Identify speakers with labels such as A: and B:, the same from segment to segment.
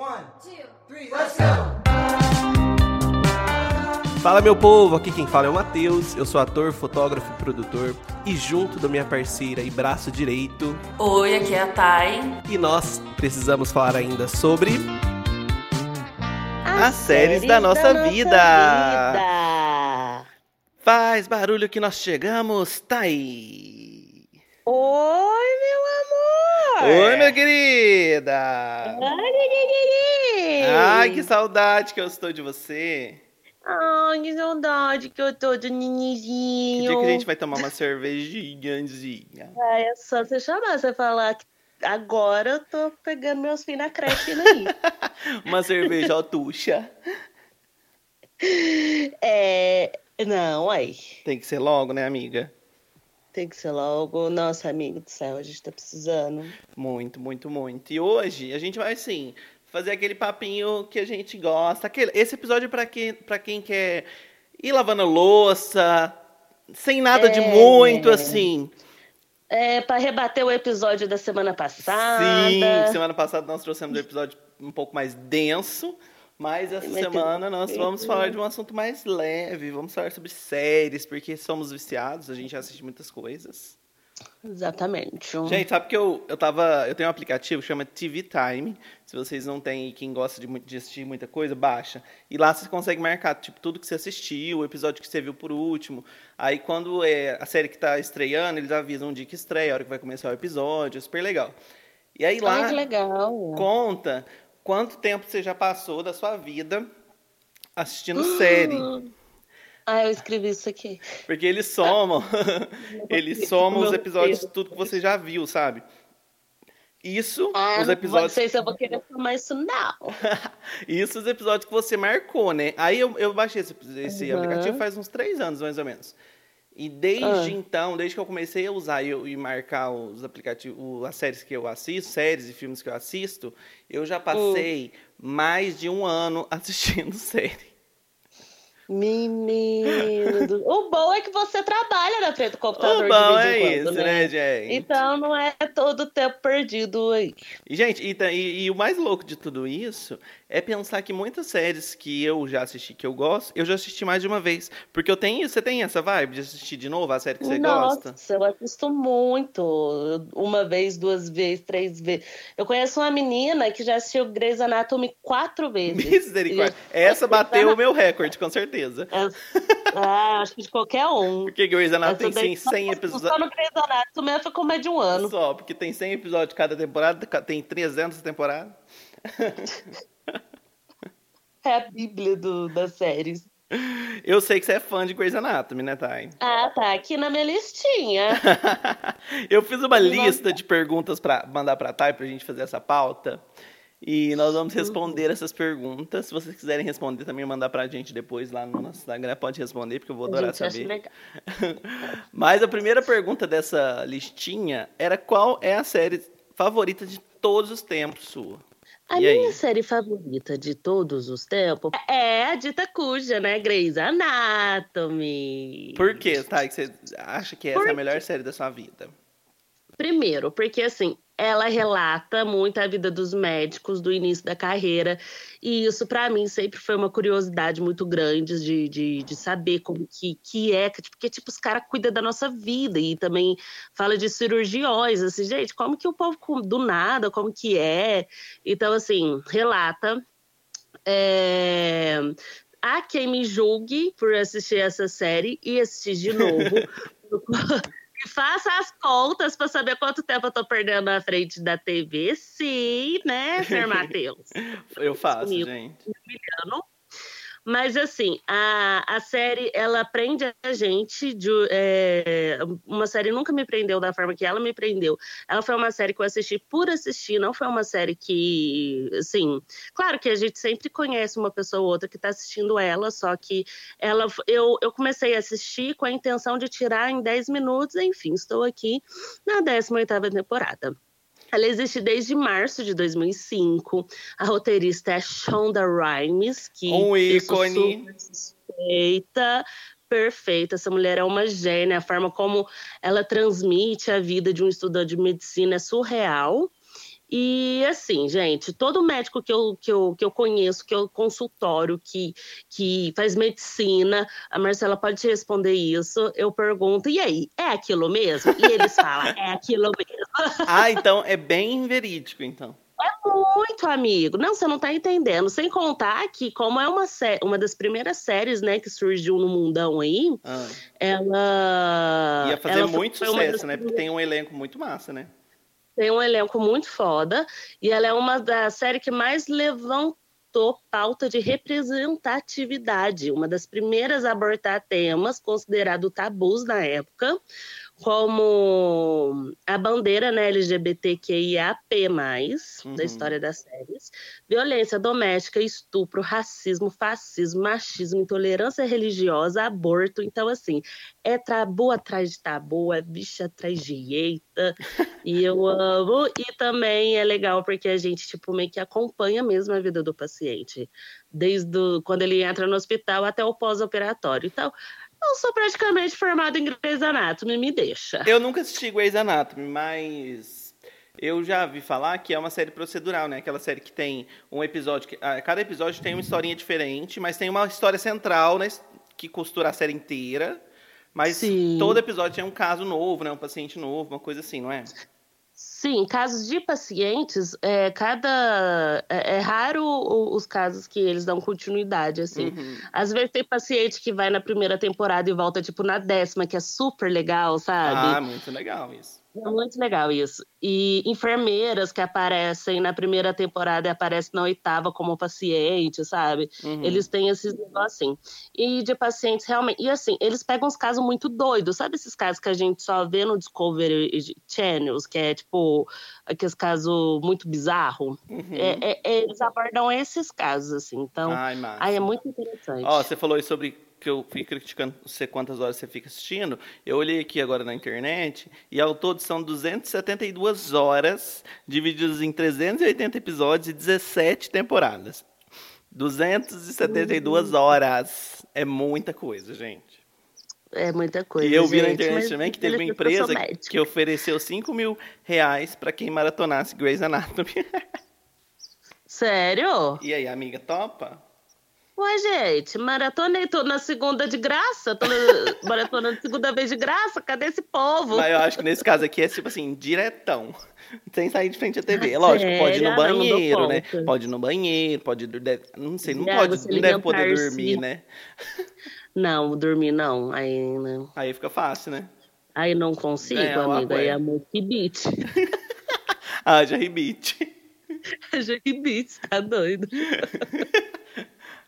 A: One, two, three, let's go!
B: Fala meu povo, aqui quem fala é o Matheus, eu sou ator, fotógrafo e produtor e junto da minha parceira e braço direito.
C: Oi, aqui é a Thay.
B: E nós precisamos falar ainda sobre
D: as,
B: as séries, da, nossa, da nossa vida. vida. Faz barulho que nós chegamos, Thay.
D: Oi, meu
B: amor. Oi, minha querida.
D: Oi, querida.
B: Ai, que saudade que eu estou de você.
D: Ai, que saudade que eu tô do Ninizinho.
B: Que dia que a gente vai tomar uma cervejinhazinha?
D: Ah, é só você chamar, você falar que agora eu tô pegando meus filhos na creche aí.
B: uma cerveja altuxa.
D: É. Não, aí.
B: Tem que ser logo, né, amiga?
D: Tem que ser logo. Nossa, amigo do céu, a gente tá precisando.
B: Muito, muito, muito. E hoje a gente vai, assim, fazer aquele papinho que a gente gosta. Aquele, esse episódio é para quem, pra quem quer ir lavando louça, sem nada é, de muito, assim.
D: É, para rebater o episódio da semana passada.
B: Sim, semana passada nós trouxemos um episódio um pouco mais denso. Mas essa Mas semana nós vamos falar de um assunto mais leve, vamos falar sobre séries, porque somos viciados, a gente assiste muitas coisas.
D: Exatamente.
B: Gente, sabe que eu, eu tava. Eu tenho um aplicativo que chama TV Time. Se vocês não têm quem gosta de, de, assistir muita coisa, baixa. E lá você consegue marcar, tipo, tudo que você assistiu, o episódio que você viu por último. Aí quando é a série que tá estreando, eles avisam o dia que estreia, a hora que vai começar o episódio, é super legal. E aí lá
D: Ai, legal.
B: conta quanto tempo você já passou da sua vida assistindo série.
D: Ah, eu escrevi isso aqui.
B: Porque eles somam, eles somam os episódios, tudo que você já viu, sabe? Isso,
D: ah,
B: os episódios.
D: Não sei se eu vou querer somar isso, não.
B: isso, os episódios que você marcou, né? Aí eu, eu baixei esse, esse uhum. aplicativo faz uns três anos, mais ou menos. E desde ah. então, desde que eu comecei a usar e, e marcar os aplicativos, as séries que eu assisto, séries e filmes que eu assisto, eu já passei mais de um ano assistindo série.
D: Menino. Do... O bom é que você trabalha na frente do computador.
B: O bom é
D: quando,
B: isso, né? né, gente?
D: Então não é todo o tempo perdido aí.
B: E, gente, e, e, e, o mais louco de tudo isso é pensar que muitas séries que eu já assisti, que eu gosto, eu já assisti mais de uma vez. Porque eu tenho. Você tem essa vibe de assistir de novo a série que você
D: Nossa,
B: gosta?
D: Nossa, eu assisto muito. Uma vez, duas vezes, três vezes. Eu conheço uma menina que já assistiu Grey's Anatomy quatro vezes.
B: Misericórdia. Essa bateu o meu recorde, com certeza.
D: É, ah, acho que de qualquer um.
B: Porque Grey's Anatomy tem 100 episódios.
D: Só no Grey's Anatomy ficou mais de um ano.
B: Só, porque tem 100 episódios cada temporada, tem 300 temporadas.
D: É a bíblia do, das séries.
B: Eu sei que você é fã de Grey's Anatomy, né, Thay?
D: Ah, tá aqui na minha listinha.
B: eu fiz uma lista de perguntas para mandar pra Thay pra gente fazer essa pauta. E nós vamos responder essas perguntas. Se vocês quiserem responder, também mandar pra gente depois lá no nosso Instagram, pode responder, porque eu vou adorar saber. Mas a primeira pergunta dessa listinha era qual é a série favorita de todos os tempos sua?
D: A e minha aí? série favorita de todos os tempos é a dita cuja, né? Grey's Anatomy.
B: Por quê, Tá? Que você acha que essa é a melhor série da sua vida?
D: Primeiro, porque assim, ela relata muito a vida dos médicos do início da carreira. E isso, para mim, sempre foi uma curiosidade muito grande de, de, de saber como que, que é, porque, tipo, os caras cuidam da nossa vida e também fala de cirurgiões, assim, gente, como que o povo do nada, como que é? Então, assim, relata. É... Há quem me julgue por assistir essa série e assistir de novo. faça as contas para saber quanto tempo eu tô perdendo na frente da TV. Sim, né, Sr. Matheus?
B: eu faço, Comigo, gente.
D: Mas assim, a, a série ela prende a gente de é, uma série nunca me prendeu da forma que ela me prendeu. Ela foi uma série que eu assisti por assistir, não foi uma série que, assim, claro que a gente sempre conhece uma pessoa ou outra que está assistindo ela, só que ela eu, eu comecei a assistir com a intenção de tirar em 10 minutos, enfim, estou aqui na 18ª temporada. Ela existe desde março de 2005. A roteirista é Shonda Rhimes, que
B: um ícone.
D: suspeita, perfeita. Essa mulher é uma gênia. A forma como ela transmite a vida de um estudante de medicina é surreal. E assim, gente, todo médico que eu, que eu, que eu conheço, que eu consultório, que, que faz medicina, a Marcela pode te responder isso. Eu pergunto, e aí, é aquilo mesmo? E eles falam, é aquilo mesmo.
B: Ah, então é bem verídico, então.
D: É muito, amigo. Não, você não tá entendendo. Sem contar que, como é uma, uma das primeiras séries, né, que surgiu no mundão aí,
B: Ah.
D: ela.
B: Ia fazer
D: ela
B: muito
D: das
B: sucesso, né? Porque tem um elenco muito massa, né?
D: Tem um elenco muito foda e ela é uma das séries que mais levantou pauta de representatividade, uma das primeiras a abordar temas considerados tabus na época, como a bandeira né, LGBTQIAP+,
B: Uhum.
D: da história das séries, violência doméstica, estupro, racismo, fascismo, machismo, intolerância religiosa, aborto. Então, assim, é tabu atrás de tabu, é bicha atrás de eita. e eu amo. E também é legal porque a gente, tipo, meio que acompanha mesmo a vida do paciente. Desde o- quando ele entra no hospital até o pós-operatório. Então, eu sou praticamente formada em Grey's Anatomy, me deixa.
B: Eu nunca assisti Grey's Anatomy, mas eu já vi falar que é uma série procedural, né? Aquela série que tem um episódio. Que, ah, cada episódio tem uma historinha diferente, mas tem uma história central, né? Que costura a série inteira. Mas
D: Sim.
B: todo episódio tem um caso novo, né? Um paciente novo, uma coisa assim, não é?
D: Sim, casos de pacientes, é, cada é, é raro os casos que eles dão continuidade, assim.
B: Uhum.
D: Às vezes tem paciente que vai na primeira temporada e volta, tipo, na décima, que é super legal, sabe?
B: Ah, muito legal isso.
D: É muito legal isso. E enfermeiras que aparecem na primeira temporada e aparecem na oitava como paciente, sabe?
B: Uhum.
D: Eles têm esses negócios assim. E de pacientes realmente. E assim, eles pegam uns casos muito doidos. Sabe esses casos que a gente só vê no Discovery Channels, que é tipo aqueles casos muito bizarros?
B: Uhum.
D: É, é- eles abordam esses casos, assim. Então,
B: Ai,
D: aí é muito interessante.
B: Ó, você falou aí sobre que eu fui criticando você quantas horas você fica assistindo. Eu olhei aqui agora na internet e ao todo são 272 horas divididas em 380 episódios e 17 temporadas. 272 horas. É muita coisa, gente.
D: É muita coisa.
B: e eu vi na
D: gente,
B: internet
D: mas
B: também que teve uma empresa que ofereceu 5 mil reais pra quem maratonasse Grey's Anatomy.
D: Sério?
B: e aí, amiga, topa?
D: Ué, gente, maratonei, tô na segunda de graça, tô na maratona de segunda vez de graça, cadê esse povo?
B: Mas eu acho que nesse caso aqui é tipo assim, diretão. Sem sair de frente à TV. É lógico, pode ir no?
D: Ah, não, não
B: banheiro, né? Pode ir no banheiro, pode. deve- não sei, não
D: Deve
B: pode, não deve poder
D: alimentar-se.
B: dormir, né?
D: Não, dormir não, aí não.
B: Aí fica fácil, né?
D: Aí não consigo,
B: É,
D: aí é muito beat.
B: Ah, já rebite.
D: Já beat, tá doido.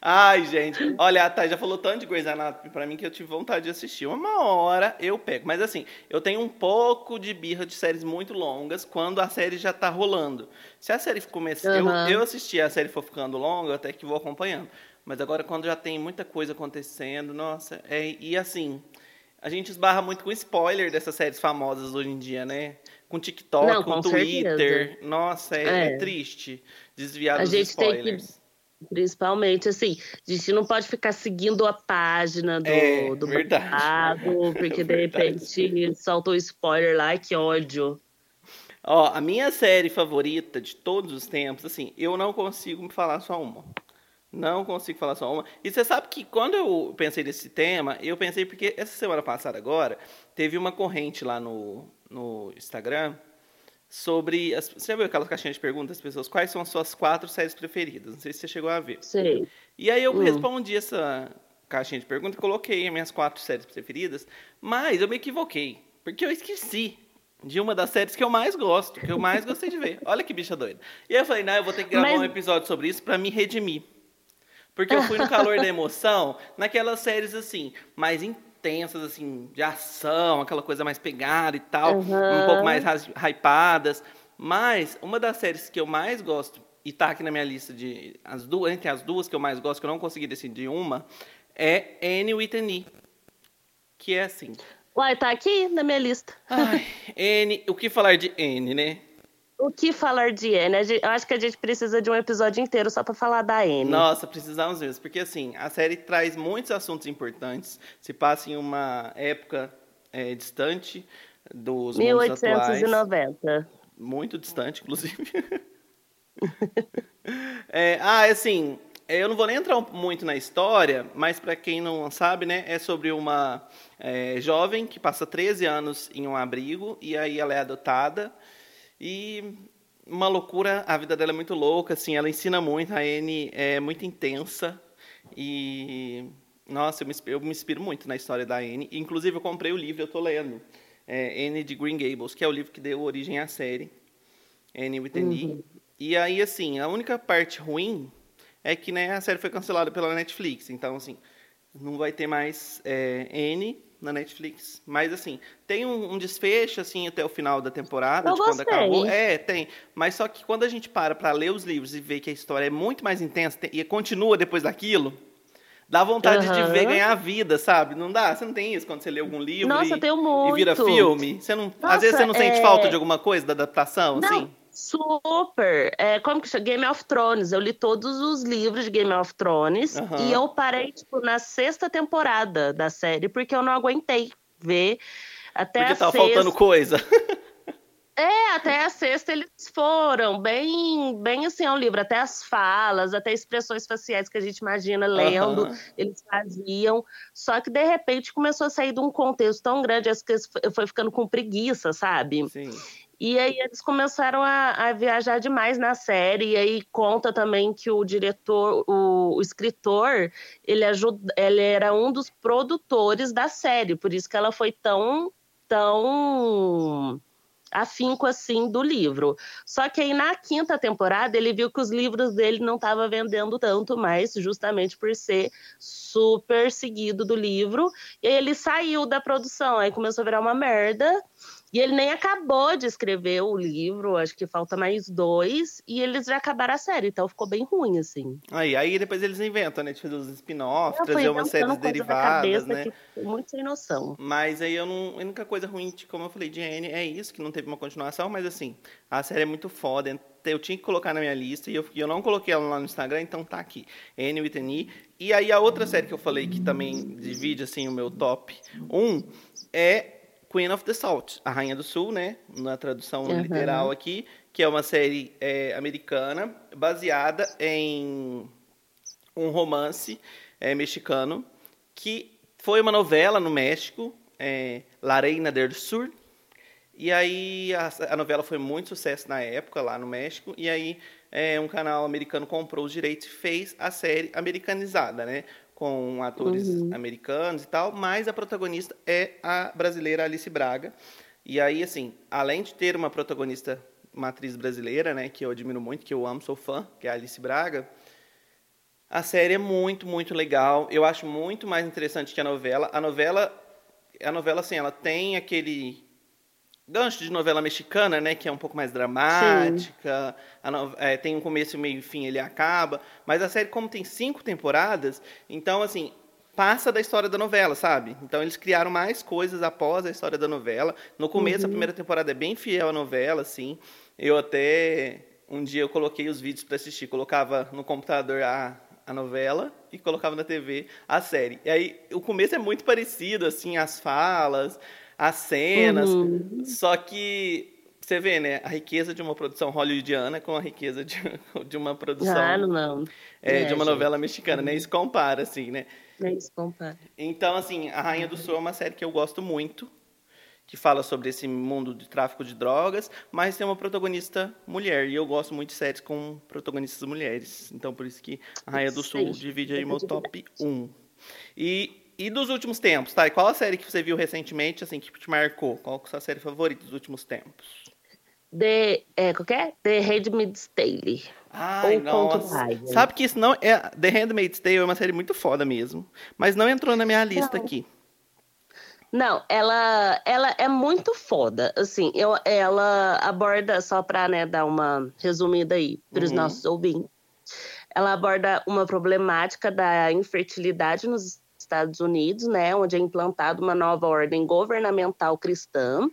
B: Ai, gente. Olha, a Thay já falou tanto de Grey's Anatomy pra mim que eu tive vontade de assistir. Uma hora eu pego. Mas assim, eu tenho um pouco de birra de séries muito longas quando a série já tá rolando. Se a série começar.
D: Aham.
B: Eu, eu assisti a série for ficando longa, eu até que vou acompanhando. Mas agora quando já tem muita coisa acontecendo, nossa. É, e assim. A gente esbarra muito com spoiler dessas séries famosas hoje em dia, né? Com TikTok,
D: Não,
B: com
D: com
B: Twitter.
D: certeza.
B: Nossa, é,
D: É.
B: é triste desviar
D: A
B: dos
D: gente tem que-
B: spoilers.
D: Principalmente, assim, a gente não pode ficar seguindo a página do,
B: É,
D: do
B: verdade.
D: babado, porque de repente soltou spoiler lá, que ódio.
B: Ó, a minha série favorita de todos os tempos, assim, eu não consigo me falar só uma. Não consigo falar só uma. E você sabe que quando eu pensei nesse tema, eu pensei porque essa semana passada agora, teve uma corrente lá no, no Instagram sobre. As, você já viu aquelas caixinhas de perguntas das pessoas? Quais são as suas quatro séries preferidas? Não sei se você chegou a ver.
D: Sei.
B: E aí eu
D: Hum.
B: respondi essa caixinha de perguntas e coloquei as minhas quatro séries preferidas, mas eu me equivoquei, porque eu esqueci de uma das séries que eu mais gosto, que eu mais gostei de ver. Olha que bicha doida. E aí eu falei, não, eu vou ter que gravar
D: Mas-
B: um episódio sobre isso pra me redimir. Porque eu fui no calor da emoção, naquelas séries assim, mais intensas, assim, de ação, aquela coisa mais pegada e tal, um
D: Aham.
B: pouco mais hypadas. Mas uma das séries que eu mais gosto, e tá aqui na minha lista de as duas, entre as duas que eu mais gosto, que eu não consegui decidir uma, é Annie E. Que é assim.
D: Uai, tá aqui na minha lista.
B: Ai, Anne, o que falar de Anne, né?
D: O que falar de Anne? Eu acho que a gente precisa de um episódio inteiro só pra falar da Anne.
B: Nossa, precisamos mesmo, porque assim, a série traz muitos assuntos importantes, se passa em uma época é, distante dos mundos atuais.
D: 1890.
B: muito distante, inclusive. é, ah, assim, eu não vou nem entrar muito na história, mas para quem não sabe, né, é sobre uma é, jovem que passa 13 anos em um abrigo e aí ela é adotada e uma loucura, a vida dela é muito louca, assim, ela ensina muito, a Anne é muito intensa e nossa, eu me, eu me inspiro muito na história da Anne. Inclusive eu comprei o livro, eu estou lendo, é, Anne de Green Gables, que é o livro que deu origem à série Anne with an uhum. E aí assim, a única parte ruim é que né, a série foi cancelada pela Netflix, então assim, não vai ter mais é, N na Netflix. Mas, assim, tem um, um, desfecho, assim, até o final da temporada,
D: Eu
B: de
D: gostei.
B: quando acabou. É, tem. Mas só que quando a gente para para ler os livros e ver que a história é muito mais intensa tem, e continua depois daquilo, dá vontade uhum. de ver ganhar vida, sabe? Não dá? Você não tem isso quando você lê algum livro
D: Nossa,
B: e, e vira filme? Você não, Nossa, às vezes você não sente é... falta de alguma coisa da adaptação,
D: não.
B: assim?
D: Super! É, como que chama? Game of Thrones. Eu li todos os livros de Game of Thrones uhum. e eu parei, tipo, na sexta temporada da série, porque eu não aguentei ver até
B: porque
D: a
B: tava
D: sexta.
B: faltando coisa.
D: É, até a sexta eles foram bem, bem assim ao livro, até as falas, até expressões faciais que a gente imagina lendo, uhum. eles faziam. Só que de repente começou a sair de um contexto tão grande, as que foi ficando com preguiça, sabe?
B: Sim.
D: E aí eles começaram a, a, viajar demais na série, e aí conta também que o diretor, o, o, escritor, ele, ajuda, ele era um dos produtores da série, por isso que ela foi tão, tão afinco assim do livro. Só que aí na quinta temporada ele viu que os livros dele não estavam vendendo tanto mais, justamente por ser super seguido do livro, e aí ele saiu da produção, aí começou a virar uma merda. E ele nem acabou de escrever o livro, acho que falta mais dois, e eles já acabaram a série, então ficou bem ruim, assim.
B: Aí, aí depois eles inventam, né? De fazer os spin-offs, trazer umas séries derivadas, né?
D: muito sem noção.
B: Mas aí eu não. A única coisa ruim, como eu falei, de Anne é isso, que não teve uma continuação, mas assim, a série é muito foda. Eu tinha que colocar na minha lista e eu, eu não coloquei ela lá no Instagram, então tá aqui. Anne with an E. E aí a outra série que eu falei que também divide assim o meu top 1 é Queen of the South, a Rainha do Sul, né? Na tradução uhum. literal aqui, que é uma série é, americana baseada em um romance é, mexicano que foi uma novela no México, é, La Reina del Sur. E aí a, a, novela foi muito sucesso na época lá no México. E aí é, um canal americano comprou os direitos e fez a série americanizada, né? Com atores uhum. americanos e tal, mas a protagonista é a brasileira Alice Braga. E aí, assim, além de ter uma protagonista, uma atriz brasileira, né, que eu admiro muito, que eu amo, sou fã, que é a Alice Braga, a série é muito, muito legal. Eu acho muito mais interessante que a novela. A novela, a novela assim, ela tem aquele gancho de novela mexicana, né, que é um pouco mais dramática, no... é, tem um começo, meio e fim, ele acaba, mas a série, como tem cinco temporadas, então, assim, passa da história da novela, sabe? Então, eles criaram mais coisas após a história da novela. No começo, uhum. a primeira temporada é bem fiel à novela, assim, eu até, um dia eu coloquei os vídeos para assistir, colocava no computador a, a novela e colocava na TV a série. E aí, o começo é muito parecido, assim, as falas, as cenas. Uhum. Só que você vê, né, a riqueza de uma produção hollywoodiana com a riqueza de, de uma produção.
D: Claro, não.
B: É, é, de uma gente. novela mexicana, uhum. né? Isso compara, assim, né?
D: É isso compara.
B: Então, assim, A Rainha do Sul é uma série que eu gosto muito, que fala sobre esse mundo de tráfico de drogas, mas tem uma protagonista mulher. E eu gosto muito de séries com protagonistas mulheres. Então, por isso que A Rainha do Sul divide aí o meu top 1. E e dos últimos tempos, tá? E qual a série que você viu recentemente, assim, que te marcou? Qual é a sua série favorita dos últimos tempos?
D: The, é, qual que é? The Handmaid's Tale.
B: Ai, Ou nossa. Sabe que isso não é... The Handmaid's Tale é uma série muito foda mesmo. Mas não entrou na minha lista não. aqui.
D: Não, ela, ela é muito foda. Assim, eu, ela aborda, só pra né, dar uma resumida aí para os uhum. nossos ouvintes, ela aborda uma problemática da infertilidade nos Estados Unidos, né, onde é implantada uma nova ordem governamental cristã,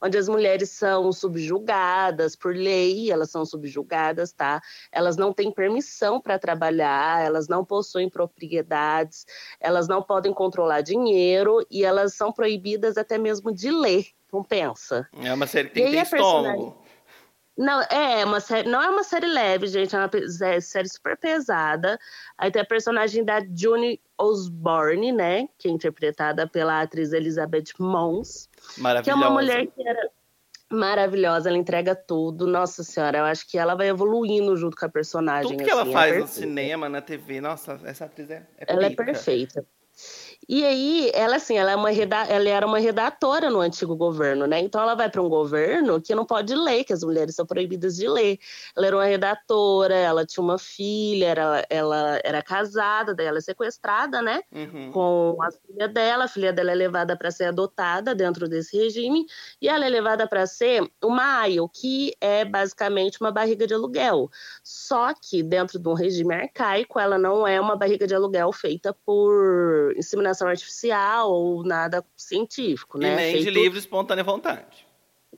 D: onde as mulheres são subjugadas por lei, elas são subjugadas, tá? Elas não têm permissão para trabalhar, elas não possuem propriedades, elas não podem controlar dinheiro e elas são proibidas até mesmo de ler. Não pensa.
B: É uma série que tem ter estômago.
D: Não, é uma série, não é uma série leve, gente, é uma é série super pesada. Aí tem a personagem da June Osborne, né, que é interpretada pela atriz Elizabeth Mons, que é uma mulher que era maravilhosa, ela entrega tudo. Nossa senhora, eu acho que ela vai evoluindo junto com a personagem.
B: Tudo que
D: assim,
B: ela faz é no cinema, na TV, nossa, essa atriz é, é
D: Ela é perfeita. E aí, ela assim, ela, é uma ela era uma redatora no antigo governo, né? Então ela vai para um governo que não pode ler, que as mulheres são proibidas de ler. Ela era uma redatora, ela tinha uma filha, era, ela era casada, daí ela é sequestrada, né? Uhum. Com a filha dela. A filha dela é levada para ser adotada dentro desse regime, e ela é levada para ser uma AIO, que é basicamente uma barriga de aluguel. Só que dentro de um regime arcaico, ela não é uma barriga de aluguel feita por inseminação inseminação artificial ou nada científico, né?
B: E nem feito... de livre espontânea vontade.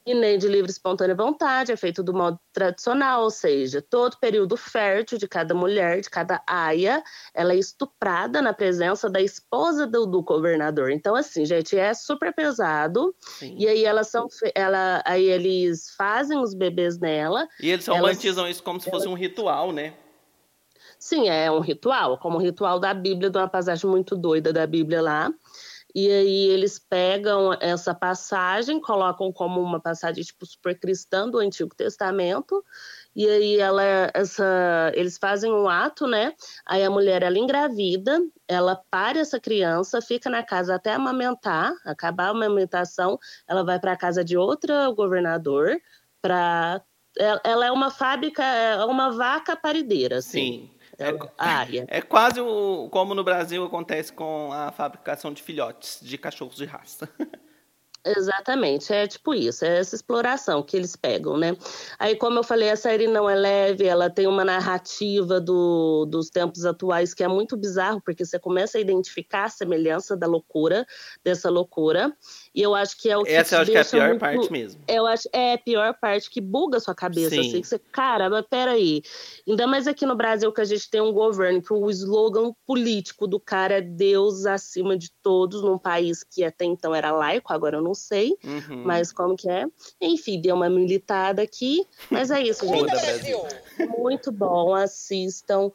D: E nem de livre espontânea vontade, é feito do modo tradicional, ou seja, todo período fértil de cada mulher, de cada aia, ela é estuprada na presença da esposa do, do governador. Então, assim, gente, é super pesado. Sim. E aí elas são. Ela, aí eles fazem os bebês nela.
B: E eles romantizam elas, isso como se fosse um ritual, né?
D: Sim, é um ritual, como o ritual da Bíblia, de uma passagem muito doida da Bíblia lá. E aí eles pegam essa passagem, colocam como uma passagem tipo super cristã do Antigo Testamento, e aí ela essa eles fazem um ato, né? Aí a mulher ela engravida, ela para essa criança, fica na casa até amamentar, acabar a amamentação, ela vai para a casa de outro governador para ela é uma fábrica, é uma vaca parideira, assim. Sim.
B: É, área. É quase o, como no Brasil acontece com a fabricação de filhotes de cachorros de raça.
D: Exatamente, é tipo isso, é essa exploração que eles pegam, né? Aí, como eu falei, a série não é leve, ela tem uma narrativa do, dos tempos atuais que é muito bizarro, porque você começa a identificar a semelhança da loucura, dessa loucura, e eu acho que é o que
B: Essa eu acho que é a pior muito, parte mesmo.
D: Eu acho é a pior parte que buga a sua cabeça, Sim. assim, que você, cara, mas peraí, ainda mais aqui no Brasil que a gente tem um governo que o slogan político do cara é Deus acima de todos, num país que até então era laico, agora eu não sei, uhum. mas como que é? Enfim, deu uma militada aqui, mas é isso, gente. Muito bom, assistam.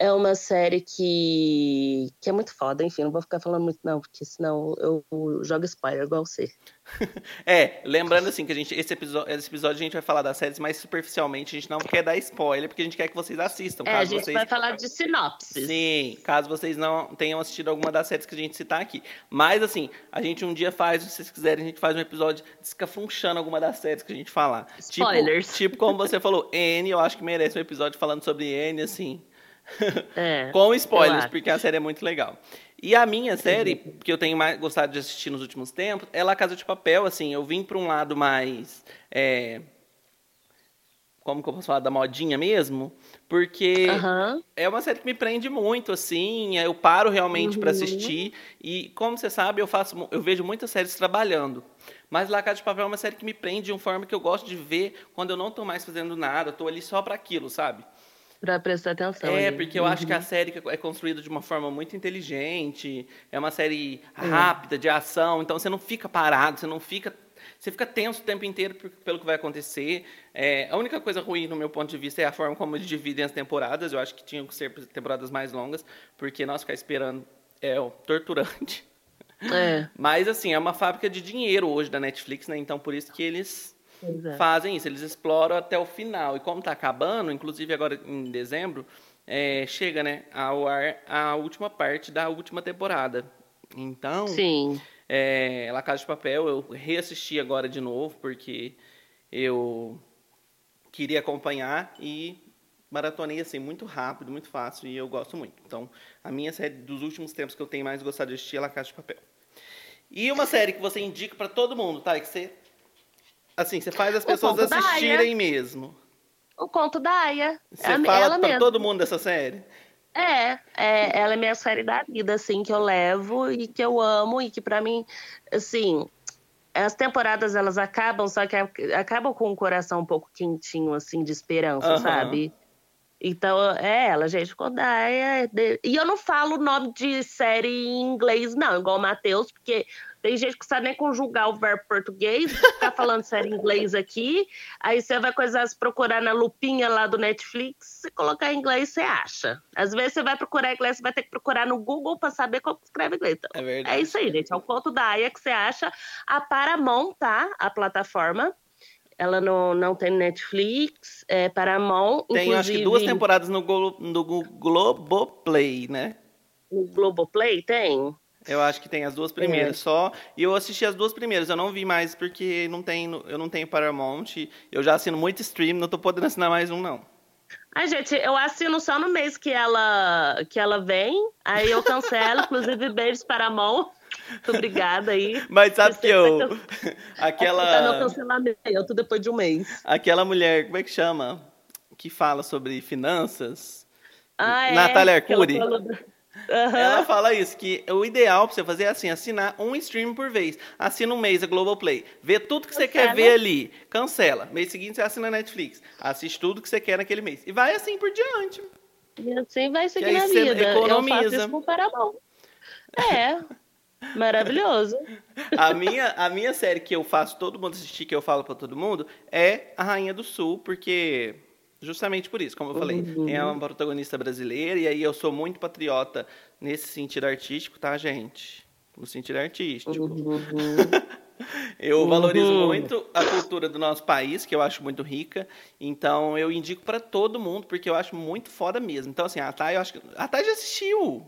D: É uma série que, que é muito foda, enfim, não vou ficar falando muito não, porque senão eu jogo spoiler igual você.
B: é, lembrando assim que a gente esse episódio, esse episódio a gente vai falar das séries mais superficialmente, a gente não quer dar spoiler porque a gente quer que vocês assistam.
D: É, a gente
B: vocês...
D: vai falar de sinopse.
B: Sim, caso vocês não tenham assistido alguma das séries que a gente citar aqui. Mas assim, a gente um dia faz, se vocês quiserem, a gente faz um episódio descafunchando alguma das séries que a gente falar.
D: Tipo, Spoilers.
B: Tipo, tipo como você falou, N, eu acho que merece um episódio falando sobre N, assim. É, Com spoilers, porque a série é muito legal. E a minha série, que eu tenho mais gostado de assistir nos últimos tempos, é La Casa de Papel, assim, eu vim para um lado mais... É, como que eu posso falar, da modinha mesmo, porque uhum. é uma série que me prende muito, assim, eu paro realmente uhum. para assistir, e como você sabe, eu faço, eu vejo muitas séries trabalhando, mas La Casa de Papel é uma série que me prende de uma forma que eu gosto de ver quando eu não estou mais fazendo nada, estou ali só para aquilo, sabe?
D: Pra prestar atenção.
B: É, ali. porque eu uhum. acho que a uhum. série é construída de uma forma muito inteligente, é uma série rápida, de ação, então você não fica parado, você não fica. Você fica tenso o tempo inteiro pelo que vai acontecer. É, a única coisa ruim, no meu ponto de vista, é a forma como eles dividem as temporadas. Eu acho que tinham que ser temporadas mais longas, porque nós ficar esperando é ó, torturante. É. Mas, assim, é uma fábrica de dinheiro hoje da Netflix, né? Então, por isso que eles é. fazem isso, eles exploram até o final. E como está acabando, inclusive agora em dezembro, é, chega né, ao ar a última parte da última temporada. Então,
D: Sim.
B: É, La Casa de Papel eu reassisti agora de novo, porque eu queria acompanhar e maratonei assim muito rápido, muito fácil e eu gosto muito. Então, a minha série dos últimos tempos que eu tenho mais gostado de assistir é La Casa de Papel. E uma série que você indica para todo mundo, tá? Que você Assim, você faz as pessoas assistirem mesmo.
D: O conto da Aya.
B: Você fala ela pra mesmo. todo mundo dessa série?
D: É, é, ela é minha série da vida, assim, que eu levo e que eu amo e que para mim, assim, as temporadas elas acabam, só que acabam com o coração um pouco quentinho, assim, de esperança, uhum. sabe? Então, é ela, gente, quando é... E eu não falo o nome de série em inglês, não, igual o Matheus, porque tem gente que sabe nem conjugar o verbo português, ficar falando série em inglês aqui, aí você vai coisar se procurar na lupinha lá do Netflix, se colocar em inglês, você acha. Às vezes você vai procurar inglês, você vai ter que procurar no Google para saber como escreve inglês. Então,
B: É verdade.
D: é isso aí, gente. É o conto da Aya que você acha. A Paramount, tá? A plataforma. Ela não, não tem Netflix, é Paramount.
B: Tem acho que duas
D: inclusive,
B: temporadas no, Glo no Globoplay, né?
D: No Globoplay tem?
B: Eu acho que tem as duas primeiras só. E eu assisti as duas primeiras. Eu não vi mais porque não tem, eu não tenho Paramount. Eu já assino muito stream, não tô podendo assinar mais um, não.
D: Ai, gente, eu assino só no mês que ela, que ela vem, aí eu cancelo, inclusive beijos Paramount. Muito obrigada aí.
B: Mas sabe que eu.
D: Tá no
B: Aquela.
D: cancelamento depois de um mês.
B: Aquela mulher, como é que chama? Que fala sobre finanças.
D: Ah, é?
B: Natália
D: que ela
B: Arcuri?
D: falou Aham.
B: Ela fala isso, que o ideal pra você fazer é assim, assinar um stream por vez. Assina um mês a Globoplay. Vê tudo que você quer
D: Cancela.
B: ver ali. Cancela. Mês seguinte você assina a Netflix. Assiste tudo que você quer naquele mês. E vai assim por diante.
D: E assim vai seguir na vida. Eu
B: economiza.
D: faço isso com o Paramount. É, maravilhoso.
B: A minha, a minha série que eu faço todo mundo assistir, que eu falo pra todo mundo, é A Rainha do Sul, porque justamente por isso, como eu falei, é uma protagonista brasileira, e aí eu sou muito patriota nesse sentido artístico, tá, gente? No sentido artístico. Eu valorizo muito a cultura do nosso país, que eu acho muito rica. Então eu indico pra todo mundo, porque eu acho muito foda mesmo. Então, assim, a Thay, eu acho que. A Thay já assistiu.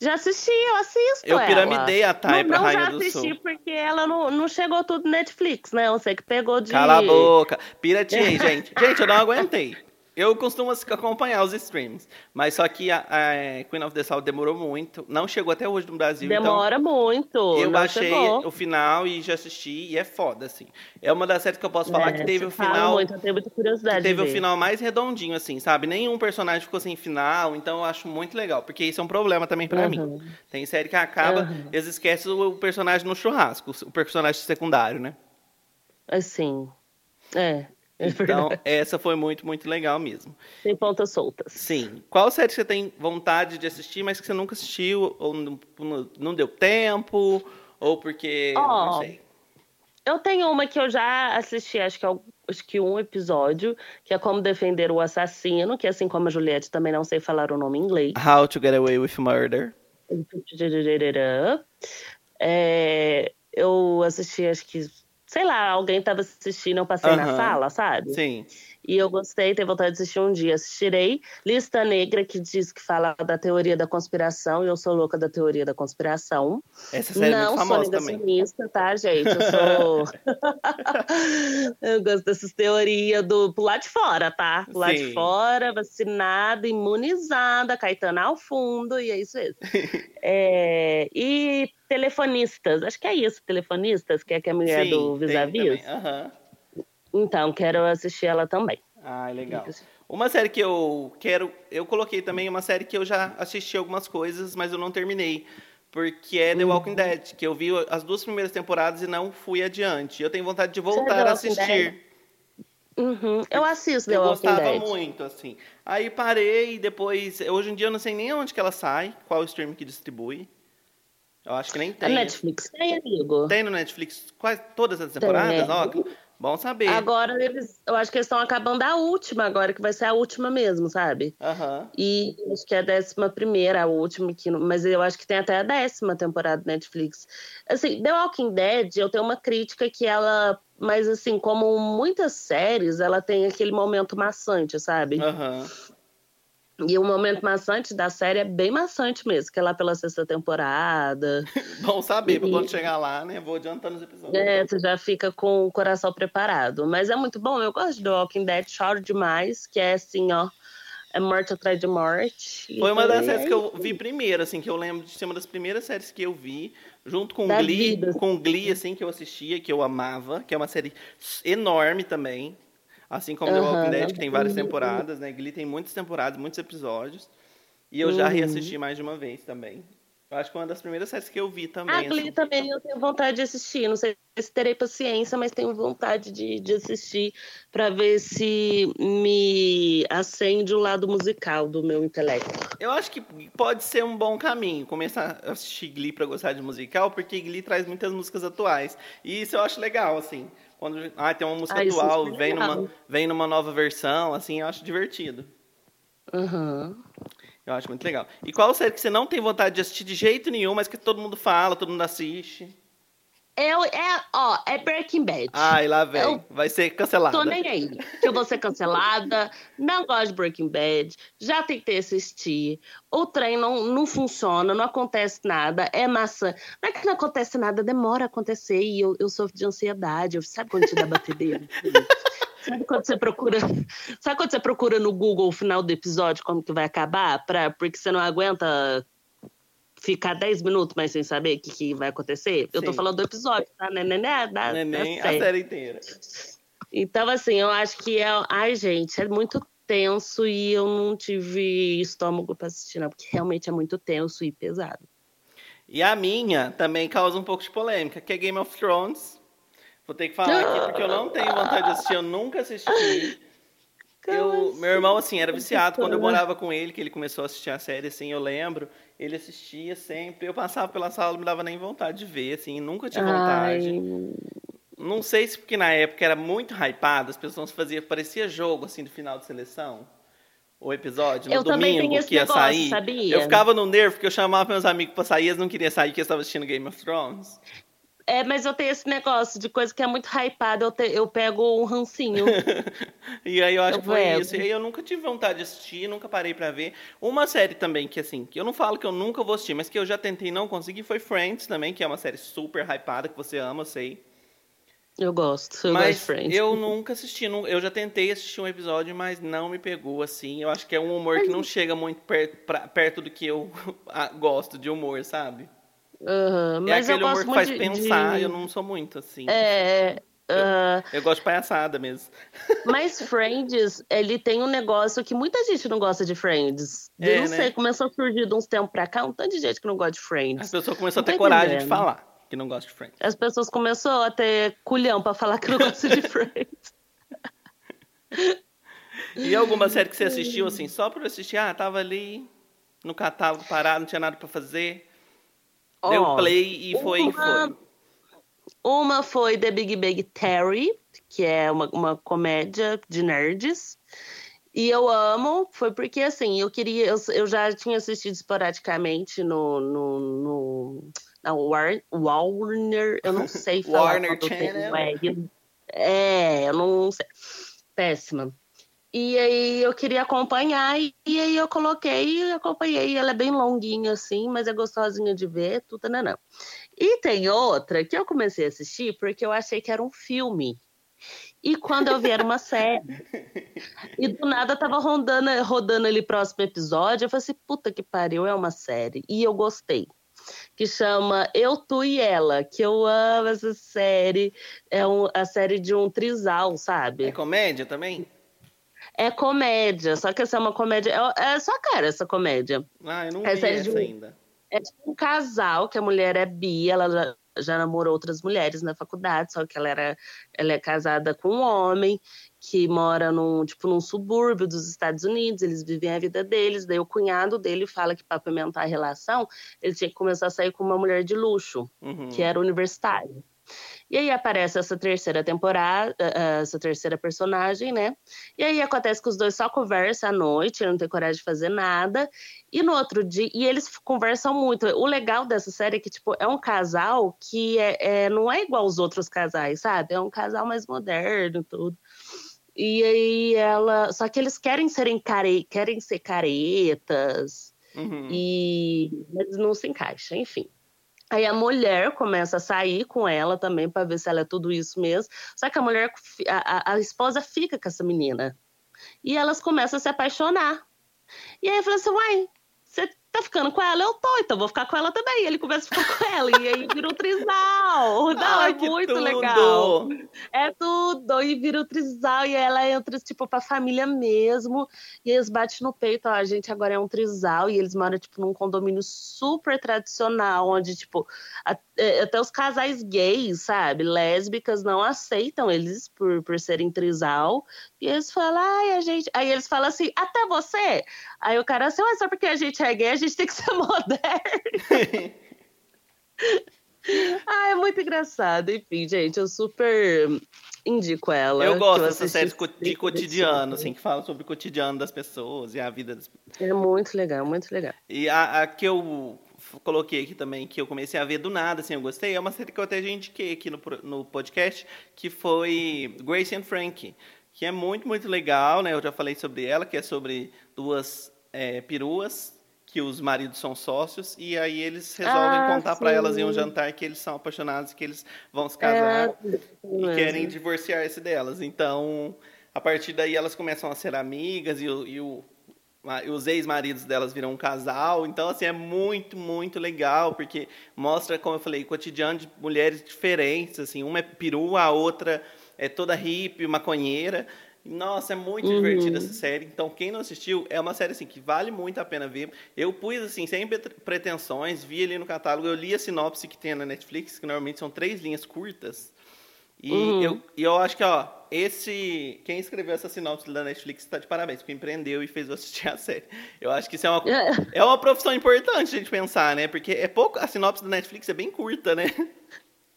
D: Já assisti, eu assisto.
B: Eu
D: ela.
B: piramidei a Thay
D: não,
B: pra
D: não
B: Rainha
D: já
B: do
D: assisti
B: Sul.
D: porque ela não, não chegou tudo no Netflix, né? Eu sei que pegou de.
B: Cala a boca. Pirateei, gente. Gente, eu não aguentei. Eu costumo acompanhar os streams. Mas só que a, a Queen of the South demorou muito. Não chegou até hoje no Brasil. então
D: Demora muito.
B: Eu baixei
D: chegou.
B: o final e já assisti. E é foda, assim. É uma das séries que eu posso falar
D: É,
B: que teve o final.
D: Muito, eu tenho muita curiosidade.
B: teve o final mais redondinho, assim, sabe? Nenhum personagem ficou sem final, então eu acho muito legal, porque isso é um problema também pra mim.
D: Uhum.
B: Tem série que acaba,
D: Uhum.
B: eles esquecem o personagem no churrasco, o personagem secundário, né?
D: Assim. É. É
B: Então, essa foi muito, muito legal mesmo.
D: Tem pontas soltas.
B: Sim. Qual série você tem vontade de assistir, mas que você nunca assistiu, ou não, não- não deu tempo, ou porque. não
D: Ó,
B: sei.
D: Eu tenho uma que eu já assisti, acho que, al- acho que um episódio, que é Como Defender o Assassino, que assim como a Juliette também não sei falar o nome em inglês.
B: How to Get Away with Murder.
D: É, eu assisti, acho que, sei lá, alguém tava assistindo, eu passei na
B: Aham.
D: sala, sabe?
B: Sim.
D: E eu gostei, tenho vontade de assistir um dia. Assistirei Lista Negra, que diz que fala da teoria da conspiração, e eu sou louca da teoria da conspiração.
B: Essa série é
D: não
B: muito
D: sou
B: famosa também.
D: negacionista, tá, gente? Eu sou. eu gosto dessas teorias do pular de fora, tá? Pular
B: Sim.
D: de fora, vacinada, imunizada, Caetano ao fundo, e é isso mesmo. É, E telefonistas, acho que é isso, telefonistas, que é que é a mulher
B: Sim,
D: do Vis-a-Vis.
B: Aham.
D: Então, quero assistir ela também.
B: Ah, legal. Uma série que eu quero. Eu coloquei também uma série que eu já assisti algumas coisas, mas eu não terminei. Porque é The
D: Uhum.
B: Walking Dead, que eu vi as duas primeiras temporadas e não fui adiante. Eu tenho vontade de voltar a assistir.
D: Uhum. Eu assisto The
B: Eu
D: Walking
B: gostava
D: Dead.
B: muito, assim. Aí parei e depois. Hoje em dia eu não sei nem onde que ela sai, qual stream que distribui. Eu acho que nem
D: A
B: tem.
D: Netflix tem, amigo?
B: Tem no Netflix quase todas as temporadas? Ó, bom saber.
D: Agora eles, eu acho que eles estão acabando a última agora, que vai ser a última mesmo, sabe?
B: Aham.
D: E acho que é a décima primeira, a última, que, mas eu acho que tem até a décima temporada do Netflix. Assim, The Walking Dead, eu tenho uma crítica que ela, mas assim, como muitas séries, ela tem aquele momento maçante, sabe?
B: Aham.
D: E o momento maçante da série é bem maçante mesmo, que é lá pela sexta temporada.
B: Bom saber,
D: E-
B: quando chegar lá, né? Vou adiantando os episódios.
D: É, você já fica com o coração preparado. Mas é muito bom, eu gosto de The Walking Dead, choro demais, que é assim, ó, é morte atrás de morte.
B: Foi uma das séries
D: é
B: que eu vi primeiro, assim, que eu lembro de ser uma das primeiras séries que eu vi, junto com
D: Da
B: Glee,
D: vida.
B: com Glee, assim, que eu assistia, que eu amava, que é uma série enorme também. Assim como The
D: Aham.
B: Walking Dead, que tem várias temporadas, né? Glee tem muitas temporadas, muitos episódios. E eu já
D: Uhum.
B: reassisti mais de uma vez também. Eu acho que é uma das primeiras séries que eu vi também.
D: A Glee
B: assim.
D: também eu tenho vontade de assistir. Não sei se terei paciência, mas tenho vontade de, de assistir para ver se me acende o lado musical do meu intelecto.
B: Eu acho que pode ser um bom caminho começar a assistir Glee pra gostar de musical, porque Glee traz muitas músicas atuais. E isso eu acho legal, assim. Quando ah, tem uma música
D: Ah, é
B: atual,
D: super
B: vem numa, vem numa nova versão, assim, eu acho divertido.
D: Aham.
B: Eu acho muito legal. E qual série que você não tem vontade de assistir de jeito nenhum, mas que todo mundo fala, todo mundo assiste?
D: Eu, é, ó, é Breaking Bad.
B: Ai, lá vem.
D: Eu
B: Vai ser cancelada.
D: Tô nem aí. Que eu vou ser cancelada. Não gosto de Breaking Bad. Já tentei assistir. O trem não, não funciona, não acontece nada. É massa. Não é que não acontece nada, demora a acontecer. E eu, eu sofro de ansiedade. Eu- Sabe quando te dá batedeira? Sabe quando você procura. Sabe quando você procura no Google o final do episódio, como que vai acabar? Pra, porque você não aguenta ficar 10 minutos mais sem saber o que, que vai acontecer? Eu tô
B: Sim.
D: falando do episódio, tá? Né, né, né, da,
B: é
D: da
B: nem a
D: série.
B: série inteira.
D: Então, assim, eu acho que é. Ai, gente, é muito tenso e eu não tive estômago pra assistir, não, porque realmente é muito tenso e pesado.
B: E a minha também causa um pouco de polêmica, que é Game of Thrones. Vou ter que falar aqui porque eu não tenho vontade de assistir, eu nunca assisti. Eu, meu irmão, assim, era viciado quando eu morava com ele, que ele começou a assistir a série, assim, eu lembro. Ele assistia sempre, eu passava pela sala, não me dava nem vontade de ver, assim, nunca tinha vontade.
D: Ai,
B: Não sei se porque na época era muito hypado, as pessoas faziam, parecia jogo, assim, do final de seleção. O episódio, no
D: Eu
B: domingo, que ia
D: negócio,
B: sair.
D: sabia?
B: Eu ficava no nervo, porque eu chamava meus amigos pra sair, eles não queriam sair, porque eles estavam assistindo Game of Thrones.
D: É, mas eu tenho esse negócio de coisa que é muito hypada, eu, te- eu pego um rancinho.
B: E aí eu acho
D: Eu
B: que foi
D: pego.
B: isso. E aí eu nunca tive vontade de assistir, nunca parei pra ver. Uma série também que, assim, que eu não falo que eu nunca vou assistir, mas que eu já tentei e não consegui, foi Friends também, que é uma série super hypada, que você ama, eu sei.
D: Eu gosto, eu gosto de
B: mas
D: Friends.
B: eu nunca assisti, eu já tentei assistir um episódio, mas não me pegou, assim. Eu acho que é um humor que não chega muito perto, pra- perto do que eu gosto de humor, sabe? É
D: mas eu
B: aquele humor
D: gosto
B: que faz
D: de-
B: pensar,
D: de-
B: eu não sou muito, assim.
D: É, aham.
B: Eu gosto de palhaçada mesmo.
D: Mas Friends, ele tem um negócio que muita gente não gosta de Friends.
B: É,
D: eu não
B: né?
D: sei, começou a surgir de uns tempos pra cá, um tanto de gente que não gosta de
B: As
D: Friends.
B: pessoas começaram a ter coragem de
D: entendendo.
B: falar que não gosta de Friends.
D: As pessoas começaram a ter culhão pra falar que não gosta de Friends.
B: E alguma série que você assistiu, assim, só por assistir? Ah, tava ali no catálogo parado, não tinha nada pra fazer. Deu
D: Ó,
B: play e foi,
D: uma-
B: foi.
D: Uma foi The Big Bang Theory, que é uma, uma comédia de nerds. E eu amo, foi porque assim, eu queria, eu, eu já tinha assistido esporadicamente no, no, no na War- Warner, eu não sei falar
B: Warner
D: tenho,
B: Channel.
D: é, é, eu não sei, péssima. E aí eu queria acompanhar, e, aí eu coloquei e acompanhei. Ela é bem longuinha assim, mas é gostosinha de ver, tudo nanã. E tem outra que eu comecei a assistir porque eu achei que era um filme. E quando eu vi era uma série. E do nada tava rodando, rodando ali próximo episódio. Eu falei assim, puta que pariu, é uma série. E eu gostei. Que chama Eu, Tu e Ela. Que eu amo essa série. É um- a série de um trisal, sabe?
B: É comédia também?
D: É comédia, só que essa é uma comédia. É, é só cara essa comédia.
B: Ah, eu não
D: É
B: vi
D: de
B: essa
D: um-
B: ainda.
D: É tipo um casal, que a mulher é bi, ela já, já namorou outras mulheres na faculdade, só que ela, era, ela é casada com um homem que mora num, tipo, num subúrbio dos Estados Unidos, eles vivem a vida deles, daí o cunhado dele fala que para apimentar a relação, ele tinha que começar a sair com uma mulher de luxo,
B: Uhum.
D: que era universitária. E aí aparece essa terceira temporada, eh, essa terceira personagem, né? E aí acontece que os dois só conversam à noite, não tem coragem de fazer nada. E no outro dia, e eles conversam muito. O legal dessa série é que, tipo, é um casal que é, é- não é igual aos outros casais, sabe? É um casal mais moderno e tudo. E aí ela. Só que eles querem serem care... querem ser caretas
B: Uhum.
D: e mas não se encaixa, enfim. Aí a mulher começa a sair com ela também para ver se ela é tudo isso mesmo. Só que a mulher, a, a- esposa fica com essa menina. E elas começam a se apaixonar. E aí eu falei assim, uai, tá ficando com ela? Eu tô, então vou ficar com ela também. E ele começa a ficar com ela, e aí vira um trisal. Não,
B: Ai,
D: é muito
B: tudo!
D: legal. É tudo, e vira o trisal, e ela entra, tipo, pra família mesmo, e eles batem no peito, ó, a gente agora é um trisal, e eles moram, tipo, num condomínio super tradicional, onde, tipo, é, até os casais gays, sabe, lésbicas não aceitam eles por, por serem trisal, e eles falam, ai, a gente, aí eles falam assim, até você? Aí o cara assim, ué, só porque a gente é gay, a gente tem que ser moderno. Ah, é muito engraçado. Enfim, gente, eu super indico ela.
B: Eu gosto dessas séries de cotidiano, assim, que falam sobre o cotidiano das pessoas e a vida das
D: É muito legal, muito legal.
B: E a, a que eu coloquei aqui também, que eu comecei a ver do nada, assim, eu gostei, é uma série que eu até já indiquei aqui no, no podcast, que foi Grace and Frank, que é muito, muito legal, né? Eu já falei sobre ela, que é sobre duas é, peruas, que os maridos são sócios, e aí eles resolvem
D: Ah,
B: contar pra elas em um jantar que eles são apaixonados, que eles vão se casar
D: É,
B: e querem divorciar-se delas. Então, a partir daí elas começam a ser amigas e, o- e o- e os ex-maridos delas viram um casal. Então, assim, é muito, muito legal, porque mostra, como eu falei, o cotidiano de mulheres diferentes. Assim, uma é perua, a outra é toda hippie, maconheira. Nossa, é muito divertida essa série. Então, quem não assistiu, é uma série assim que vale muito a pena ver. Eu pus assim, sem pre- pretensões, vi ali no catálogo, eu li a sinopse que tem na Netflix, que normalmente são três linhas curtas. E,
D: Uhum.
B: eu, e eu acho que, ó, esse. Quem escreveu essa sinopse da Netflix está de parabéns, porque empreendeu e fez eu assistir a série. Eu acho que isso é uma, é uma profissão importante a gente pensar, né? Porque é pouco. A sinopse da Netflix é bem curta, né?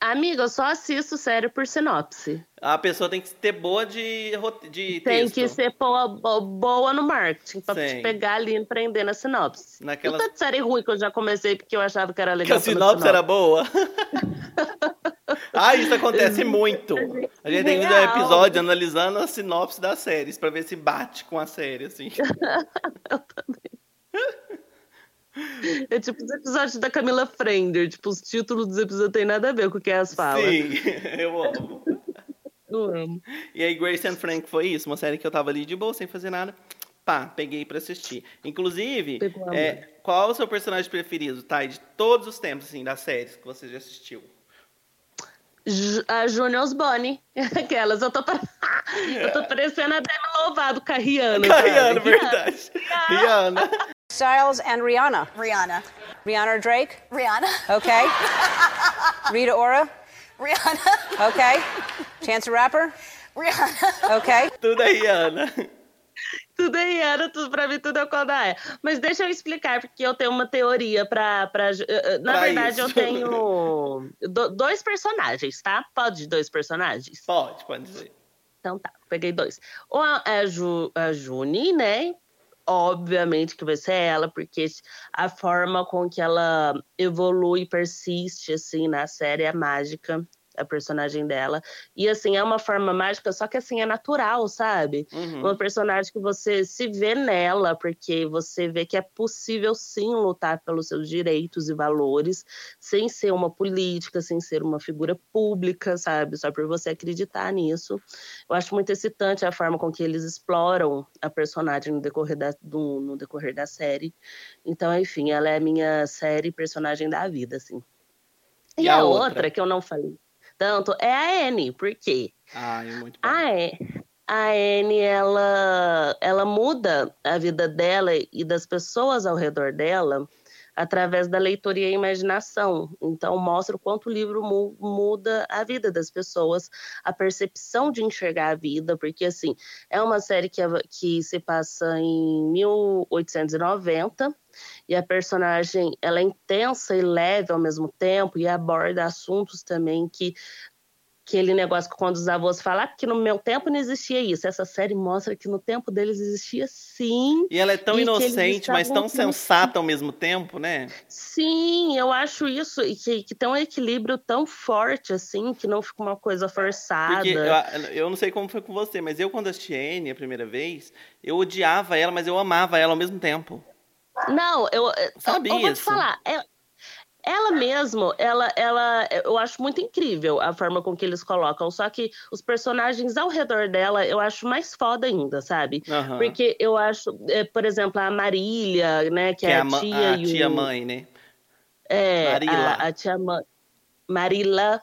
D: Amiga, eu só assisto série por sinopse.
B: A pessoa tem que ter boa de, de
D: Tem
B: texto.
D: que ser boa, bo- boa no marketing, pra
B: Sim.
D: te pegar ali e prender na sinopse.
B: Naquelas-
D: Tanta série ruim que eu já comecei porque eu achava que era
B: Que
D: legal.
B: a
D: pela
B: sinopse era boa. ah, isso acontece muito. A gente tem que um episódio analisando a sinopse das séries pra ver se bate com a série, assim.
D: É tipo os episódios da Camila Frender. Tipo, os títulos dos episódios têm nada a ver com o que elas falam.
B: Sim, eu amo.
D: Eu amo.
B: E aí, Grace and Frank foi isso, uma série que eu tava ali de boa, sem fazer nada. Pá, peguei pra assistir. Inclusive, é, qual é o seu personagem preferido, Thay, de todos os tempos, assim, das séries que você já assistiu?
D: A Junior's Bonnie. Aquelas, eu tô, pare- eu tô parecendo a Demi Lovato com a Rihanna. sabe?
B: Rihanna, verdade. Rihanna.
E: Styles and Rihanna.
F: Rihanna.
E: Rihanna Drake.
F: Rihanna.
E: Okay. Rita Ora.
F: Rihanna.
E: Okay. Chance the Rapper.
F: Rihanna.
E: Okay.
B: Tudo é Rihanna.
D: Tudo é Rihanna, tudo, pra mim tudo é o Kodaia. Mas deixa eu explicar, porque eu tenho uma teoria pra. pra eh, eh, na
B: Pra
D: verdade, eu
B: isso.
D: tenho do- dois personagens, tá? Pode dois personagens?
B: Pode, pode dizer.
D: Então tá, peguei dois. Ou a, a, Ju, a Juni, né? Obviamente que vai ser ela, porque a forma com que ela evolui e persiste, assim, na série é mágica, a personagem dela. E, assim, é uma forma mágica, só que, assim, é natural, sabe?
B: Uhum.
D: Uma personagem que você se vê nela, porque você vê que é possível, sim, lutar pelos seus direitos e valores, sem ser uma política, sem ser uma figura pública, sabe? Só por você acreditar nisso. Eu acho muito excitante a forma com que eles exploram a personagem no decorrer da, do- no decorrer da série. Então, enfim, ela é a minha série personagem da vida, assim. E,
B: E
D: a,
B: a
D: outra?
B: outra?
D: que eu não falei tanto é a Anne, por quê?
B: Ai, muito bom.
D: A, Anne- a Anne, ela, ela muda a vida dela e das pessoas ao redor dela através da leitura e a imaginação. Então, mostra o quanto o livro mu- muda a vida das pessoas, a percepção de enxergar a vida, porque, assim, é uma série que, que se passa em 1890, e a personagem, ela é intensa e leve ao mesmo tempo, e aborda assuntos também que aquele negócio que quando os avós falam "Ah, que no meu tempo não existia isso. Essa série mostra que no tempo deles existia sim.
B: E ela é tão inocente, mas tão sensata ao mesmo tempo, né?
D: Sim, eu acho isso. E que, que tem um equilíbrio tão forte, assim, que não fica uma coisa forçada.
B: Porque eu, eu não sei como foi com você, mas eu quando assisti a Anne a primeira vez, eu odiava ela, mas eu amava ela ao mesmo tempo.
D: Não, eu, eu-
B: Sabia
D: eu vou te falar. É, ela mesmo, ela, ela, eu acho muito incrível a forma com que eles colocam. Só que os personagens ao redor dela, eu acho mais foda ainda, sabe?
B: Aham.
D: Porque eu acho, é, por exemplo, a Marília, né, que,
B: Que
D: é
B: é
D: a,
B: a,
D: tia
B: a
D: e o-
B: tia mãe, né?
D: é,
B: Marila.
D: A, a tia Ma- Marila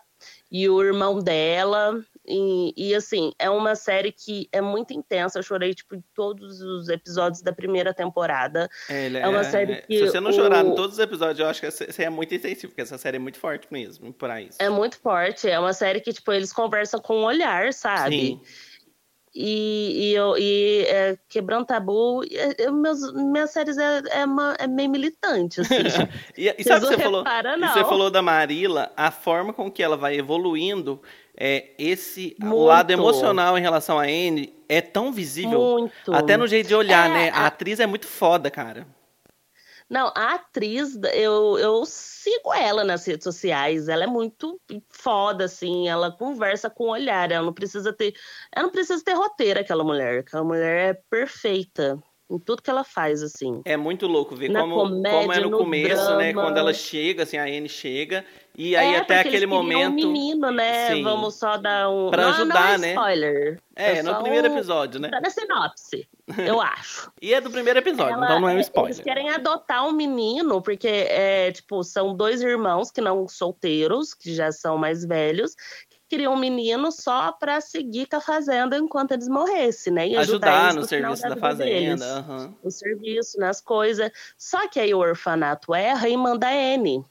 D: e o irmão dela. E, e, assim, é uma série que é muito intensa. Eu chorei, tipo, em todos os episódios da primeira temporada.
B: Ele
D: É uma série que
B: Se você não
D: o-
B: chorar em todos os episódios, eu acho que você é muito intensivo, porque essa série é muito forte mesmo, pra isso.
D: É muito forte. É uma série que, tipo, eles conversam com o olhar, sabe?
B: Sim.
D: E, e, eu, e é, quebrando tabu, é, eu- meus, minhas séries é, é, uma- é meio militante, assim.
B: E, e sabe o
D: não
B: que você falou?
D: reparam,
B: E
D: não.
B: você falou da Marila, a forma com que ela vai evoluindo, é esse o
D: Muito.
B: lado emocional em relação a Anne é tão visível.
D: Muito.
B: Até no jeito de olhar,
D: É,
B: né? A
D: a-
B: atriz é muito foda, cara.
D: Não, a atriz, eu, eu sigo ela nas redes sociais. Ela é muito foda, assim. Ela conversa com o olhar. Ela não precisa ter. Ela não precisa ter roteiro, aquela mulher. Aquela mulher é perfeita em tudo que ela faz, assim.
B: É muito louco ver
D: Na
B: como,
D: comédia,
B: como é no,
D: no
B: começo, né?
D: drama.
B: Quando ela chega, assim, a Anne chega, e aí
D: é,
B: até aquele
D: eles
B: momento.
D: Um menino, né?
B: Sim.
D: Vamos só dar um.
B: Pra
D: não,
B: ajudar,
D: não é
B: né?
D: spoiler.
B: É, no
D: só
B: primeiro
D: um-
B: episódio, né?
D: Tá na sinopse, eu acho.
B: E é do primeiro episódio,
D: Ela-
B: então não é um
D: Eles
B: spoiler.
D: querem adotar um menino, porque é, tipo, são dois irmãos que não solteiros, que já são mais velhos, que queriam um menino só pra seguir com a fazenda enquanto eles morressem, né? E
B: Ajudar
D: ajudar, eles
B: no
D: no
B: serviço da
D: deles.
B: fazenda. aham.
D: No serviço, nas coisas. Só que aí o orfanato erra e manda a N.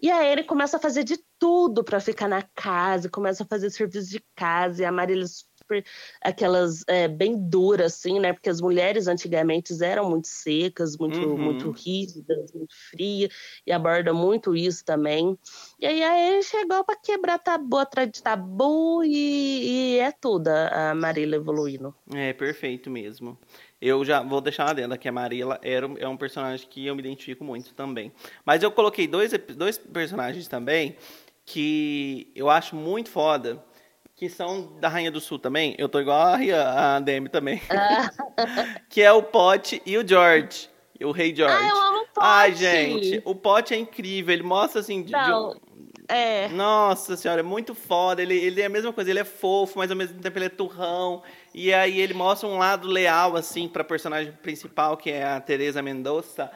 D: E a Anne começa a fazer de tudo pra ficar na casa, começa a fazer serviço de casa, e a Marília super, aquelas é, bem duras, assim, né? Porque as mulheres antigamente eram muito secas, muito,
B: Uhum.
D: muito rígidas, muito frias, e aborda muito isso também. E aí a Anne chegou pra quebrar tabu atrás de tabu, e, e é tudo a Marília evoluindo.
B: É, perfeito mesmo. Eu já vou deixar uma adenda que a Marilla era, um- é um personagem que eu me identifico muito também. Mas eu coloquei dois, dois personagens também que eu acho muito foda, que são da Rainha do Sul também. Eu tô igual a, a Demi também. que é o Pote e o George. O Rei George.
D: Ah, eu amo o
B: Ai,
D: Pote!
B: gente, o Pote é incrível. Ele mostra assim. de- de
D: Não,
B: um-
D: é.
B: nossa senhora, é muito foda. Ele, ele é a mesma coisa, ele é fofo, mas ao mesmo tempo ele é turrão. E aí ele mostra um lado leal, assim, pra personagem principal, que é a Teresa Mendonça,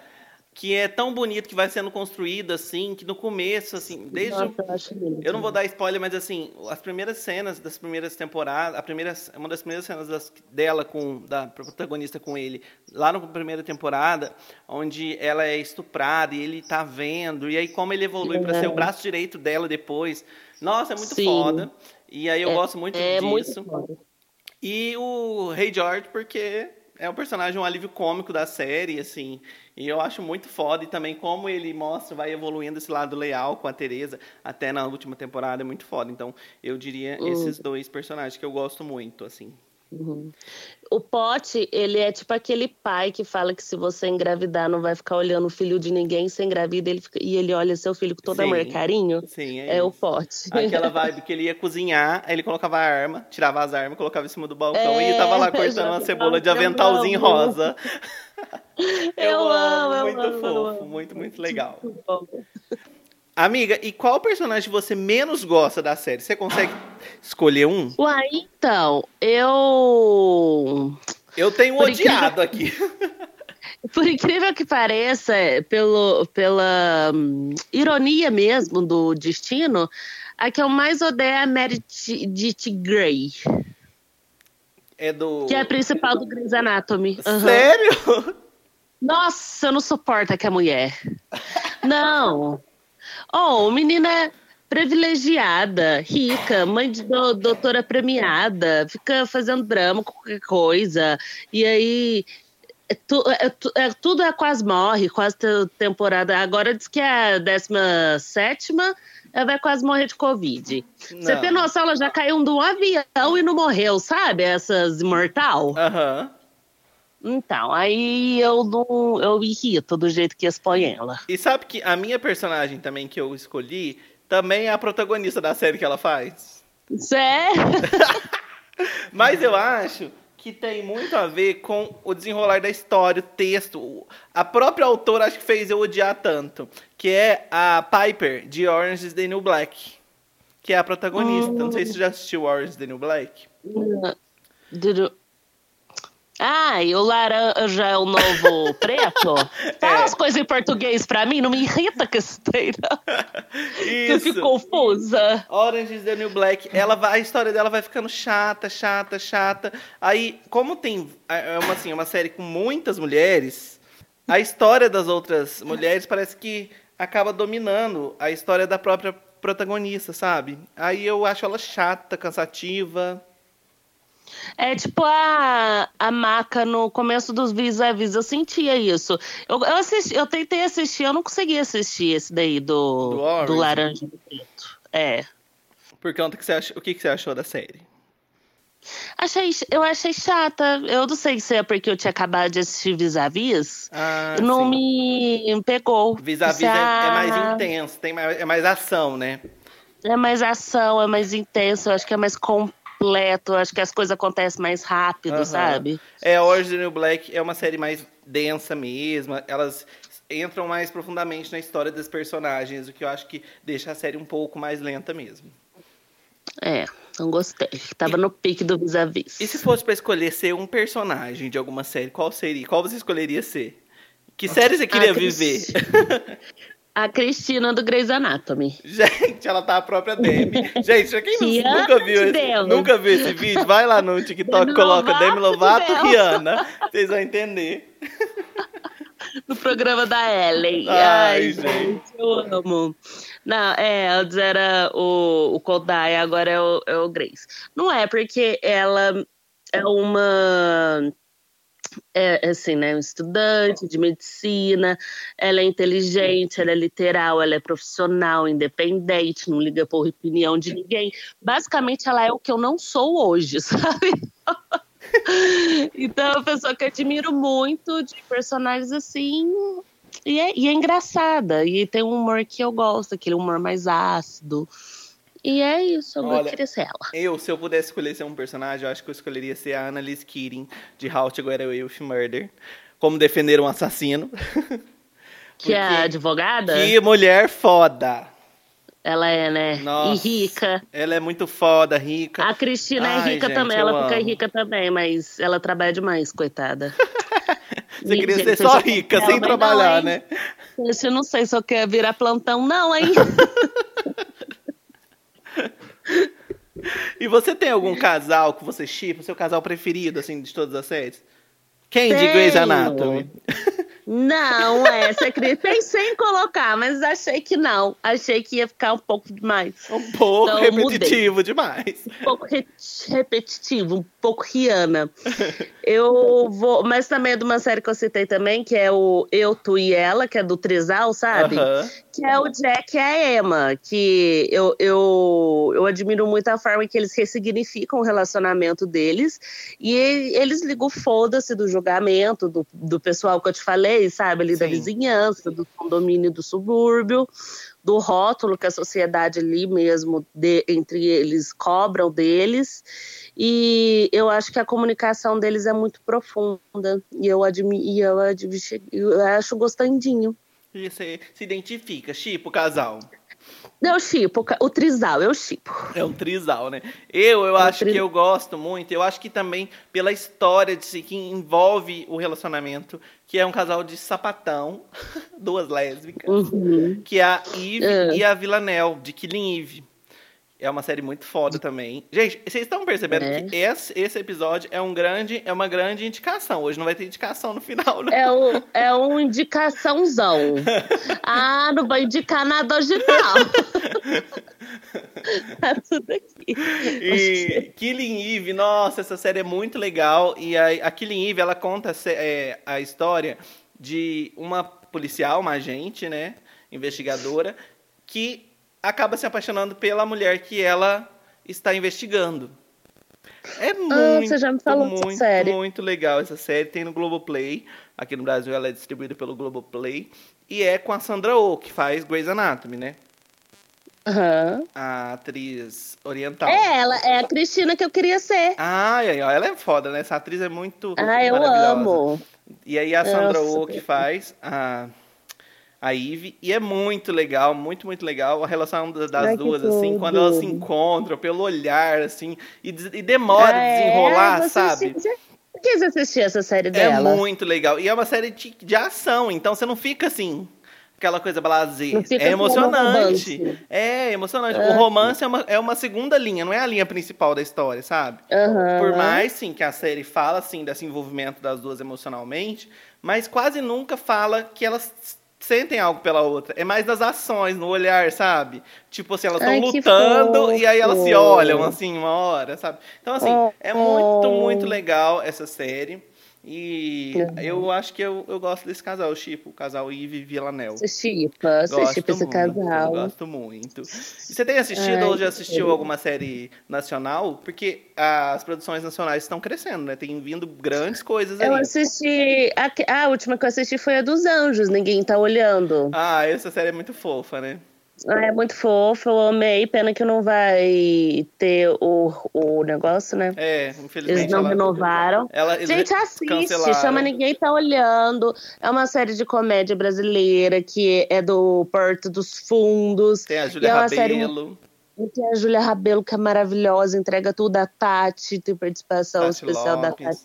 B: que é tão bonito que vai sendo construído, assim, que no começo, assim, desde.
D: Nossa, eu
B: eu não vou dar spoiler, mas assim, as primeiras cenas das primeiras temporadas, a primeira, uma das primeiras cenas das- dela com da protagonista com ele, lá na primeira temporada, onde ela é estuprada e ele tá vendo, e aí como ele evolui para ser o braço direito dela depois. Nossa, é muito
D: Sim.
B: foda. E aí eu
D: É-
B: gosto muito
D: é
B: disso.
D: muito foda.
B: E o Rei George, porque é um personagem, um alívio cômico da série, assim. E eu acho muito foda. E também como ele mostra, vai evoluindo esse lado leal com a Teresa, até na última temporada, é muito foda. Então, eu diria esses dois personagens que eu gosto muito, assim.
D: O Pote, ele é tipo aquele pai que fala que se você engravidar não vai ficar olhando o filho de ninguém, você engravida ele fica- e ele olha seu filho com todo
B: Sim.
D: amor e carinho.
B: Sim, é,
D: É o. Pote.
B: Aquela vibe que ele ia cozinhar, aí ele colocava a arma, tirava as armas, colocava em cima do balcão
D: É,
B: e tava lá cortando uma cebola de aventalzinho
D: amo.
B: rosa.
D: Eu amo, eu
B: muito
D: amo, eu
B: fofo,
D: amo.
B: muito, muito legal.
D: Muito bom.
B: Amiga, e qual personagem você menos gosta da série? Você consegue escolher um?
D: Uai, então, eu.
B: Eu tenho
D: Por
B: odiado aqui.
D: Por incrível que pareça, pelo, pela hum, ironia mesmo do destino, a que eu mais odeio é a Meredith Grey,
B: É do.
D: que é a principal do Grey's Anatomy. Aham.
B: Sério?
D: Nossa, eu não suporto aquela mulher. Não. Oh, menina é privilegiada, rica, mãe de do- doutora premiada, fica fazendo drama com qualquer coisa. E aí. é tu- é tu- é- tudo é quase morre, quase te- temporada. Agora diz que é a 17 ela vai quase morrer de Covid. Você
B: Não.
D: tem noção, ela já caiu de um avião e não morreu, sabe? Essas imortal.
B: Aham.
D: Então, aí eu não. Eu irrito do jeito que expõe ela.
B: E sabe que a minha personagem também que eu escolhi também é a protagonista da série que ela faz?
D: Sério?
B: Mas eu acho que tem muito a ver com o desenrolar da história, o texto. A própria autora acho que fez eu odiar tanto, que é a Piper de Orange is the New Black, que é a protagonista. Não sei se você já assistiu Orange is the New Black.
D: Dudu- Ah, e o laranja é o novo preto? Fala
B: É.
D: as coisas em português pra mim, não me irrita que esteira. Que eu
B: Isso.
D: fico confusa.
B: Orange is the New Black, ela vai, a história dela vai ficando chata, chata, chata. Aí, como tem é uma assim, uma série com muitas mulheres, a história das outras mulheres parece que acaba dominando a história da própria protagonista, sabe? Aí eu acho ela chata, cansativa.
D: É tipo a, a maca no começo dos vis-a-vis, eu sentia isso. Eu, eu, assisti, eu tentei assistir, eu não consegui assistir esse daí do,
B: Do
D: do, laranja do preto. É.
B: Por conta que você ach... o que que você achou da série?
D: Achei, eu achei chata. Eu não sei se é porque eu tinha acabado de assistir vis-a-vis.
B: Ah,
D: não
B: sim.
D: me pegou.
B: Vis-a-vis é, é
D: "Ah,
B: mais intenso, tem mais, é mais ação, né?
D: É mais ação, é mais intenso, eu acho que é mais completo, acho que as coisas acontecem mais rápido,
B: Aham.
D: sabe?
B: É, Orange the New Black é uma série mais densa mesmo. Elas entram mais profundamente na história dos personagens, o que eu acho que deixa a série um pouco mais lenta mesmo.
D: É, não gostei. Tava no pique do vis-a-vis.
B: E se fosse pra escolher ser um personagem de alguma série, qual seria? Qual você escolheria ser? Que série você queria
D: Ah,
B: viver?
D: A Cristina do Grey's Anatomy.
B: Gente, ela tá a própria Demi. Gente, pra quem
D: Rihanna
B: nunca viu, esse, nunca viu esse vídeo, vai lá no TikTok,
D: Demi
B: coloca
D: Lovato
B: Demi Lovato
D: Demi.
B: Rihanna. Vocês vão entender.
D: No programa da Ellen.
B: Ai,
D: Ai,
B: gente.
D: gente, eu amo. Não, é, antes era o, o Kodai, agora é o, é o Grace. Não é, porque ela é uma. É, assim, né, um estudante de medicina, ela é inteligente, ela é literal, ela é profissional, independente, não liga por opinião de ninguém. Basicamente, ela é o que eu não sou hoje, sabe? então, é uma pessoa que admiro muito de personagens assim. E é, e é engraçada. E tem um humor que eu gosto, aquele humor mais ácido. E é isso, eu
B: Olha,
D: queria ser ela.
B: Eu, se eu pudesse escolher ser um personagem, eu acho que eu escolheria ser a Annalise Keating, de How to Get Away with Murder. Como defender um assassino.
D: Que é a advogada,
B: Que mulher foda!
D: ela é, né?
B: Nossa.
D: E rica.
B: Ela é muito foda, rica.
D: A Cristina
B: Ai,
D: é rica
B: gente,
D: também, ela fica
B: amo.
D: rica também, mas ela trabalha demais, coitada.
B: Você queria ser só rica,
D: pensei,
B: sem trabalhar,
D: não,
B: né?
D: Eu não sei se eu quero virar plantão, não, hein?
B: E você tem algum casal que você chipa, seu casal preferido, assim, de todas as séries? Quem de. Grey's Anatomy?
D: Não, é, você acredita? Pensei em colocar, mas achei que não. Achei que ia ficar um pouco demais.
B: Um pouco
D: Então, eu mudei.
B: repetitivo demais.
D: Um pouco re- repetitivo, um pouco Rihanna. Eu vou. Mas também é de uma série que eu citei também, que é o Eu, Tu e Ela, que é do Trisal, sabe?
B: Aham.
D: Que é o Jack e a Emma, que eu, eu, eu admiro muito a forma que eles ressignificam o relacionamento deles. E eles ligam foda-se do julgamento, do, do pessoal que eu te falei, sabe? Ali da
B: Sim.
D: vizinhança, do condomínio do subúrbio, do rótulo que a sociedade ali mesmo, de- entre eles, cobram deles. E eu acho que a comunicação deles é muito profunda. E eu, admi e eu, admi eu acho gostandinho.
B: E você se identifica, chipa o casal.
D: Eu chipo, o trisal, eu chipo.
B: É um trisal, né? Eu, eu
D: É
B: acho
D: tri-
B: que eu gosto muito. Eu acho que também pela história de si, que envolve o relacionamento, que é um casal de sapatão, duas lésbicas,
D: Uhum.
B: que é a Eve
D: É.
B: e a Villanelle, de Killing Eve. É uma série muito foda também. Gente, vocês estão percebendo
D: É.
B: que esse, esse episódio é, um grande, é uma grande indicação. Hoje não vai ter indicação no final, né?
D: É, o, é uma indicaçãozão. Ah, não vou indicar nada hoje, não. tá tudo aqui.
B: E Killing Eve, nossa, essa série é muito legal. E a, a Killing Eve, ela conta é, a história de uma policial, uma agente, né, investigadora, que acaba se apaixonando pela mulher que ela está investigando. É muito,
D: Ah, você já me falou dessa
B: muito,
D: série.
B: muito legal essa série. Tem no Globoplay. Aqui no Brasil ela é distribuída pelo Globoplay. E é com a Sandra Oh, que faz Grey's Anatomy, né?
D: Aham.
B: a atriz oriental.
D: É, ela é a Cristina que eu queria ser.
B: Ai, ai, ai, ela é foda, né? Essa atriz é muito
D: Ah, eu amo.
B: E aí a Sandra Oh que faz a, a Eve. E é muito legal, muito, muito legal a relação das
D: Ai,
B: duas, assim, quando elas se encontram, pelo olhar, assim, e, e demora
D: é?
B: desenrolar, sabe?
D: que você assistiu essa série
B: É
D: dela?
B: muito legal. E é uma série de, de ação, então você não fica assim, aquela coisa blasé. É
D: no
B: emocionante. É emocionante.
D: Ah.
B: O romance é uma, é uma segunda linha, não é a linha principal da história, sabe?
D: Aham.
B: Por mais, sim, que a série fala, assim, desse envolvimento das duas emocionalmente, mas quase nunca fala que elas sentem algo pela outra. É mais nas ações, no olhar, sabe? Tipo assim, elas estão lutando e aí elas se
D: fofo.
B: olham, assim, uma hora, sabe? Então, assim,
D: Oh,
B: é muito,
D: oh.
B: muito legal essa série. E
D: Uhum.
B: eu acho que eu, eu gosto desse casal, tipo, o casal Eve e Villanel.
D: Você chipa, você chipa esse casal.
B: Gosto muito. E você tem assistido
D: Ai,
B: ou já assistiu
D: querido.
B: alguma série nacional? Porque as produções nacionais estão crescendo, né? Tem vindo grandes coisas aí.
D: Eu assisti. A, a última que eu assisti foi a dos Anjos, ninguém tá olhando.
B: Ah, essa série é muito fofa, né?
D: É muito fofo, eu amei. Pena que não vai ter o, o negócio, né?
B: É, infelizmente.
D: Eles não
B: ela-
D: renovaram.
B: Ela, eles
D: Gente, assiste,
B: cancelaram.
D: chama Ninguém Tá Olhando. É uma série de comédia brasileira que é do Porto dos Fundos.
B: Tem a Júlia
D: é
B: Rabelo,
D: Tem a Júlia Rabelo, que é maravilhosa, entrega tudo. A Tati, tem participação
B: Tati
D: especial da. Tati,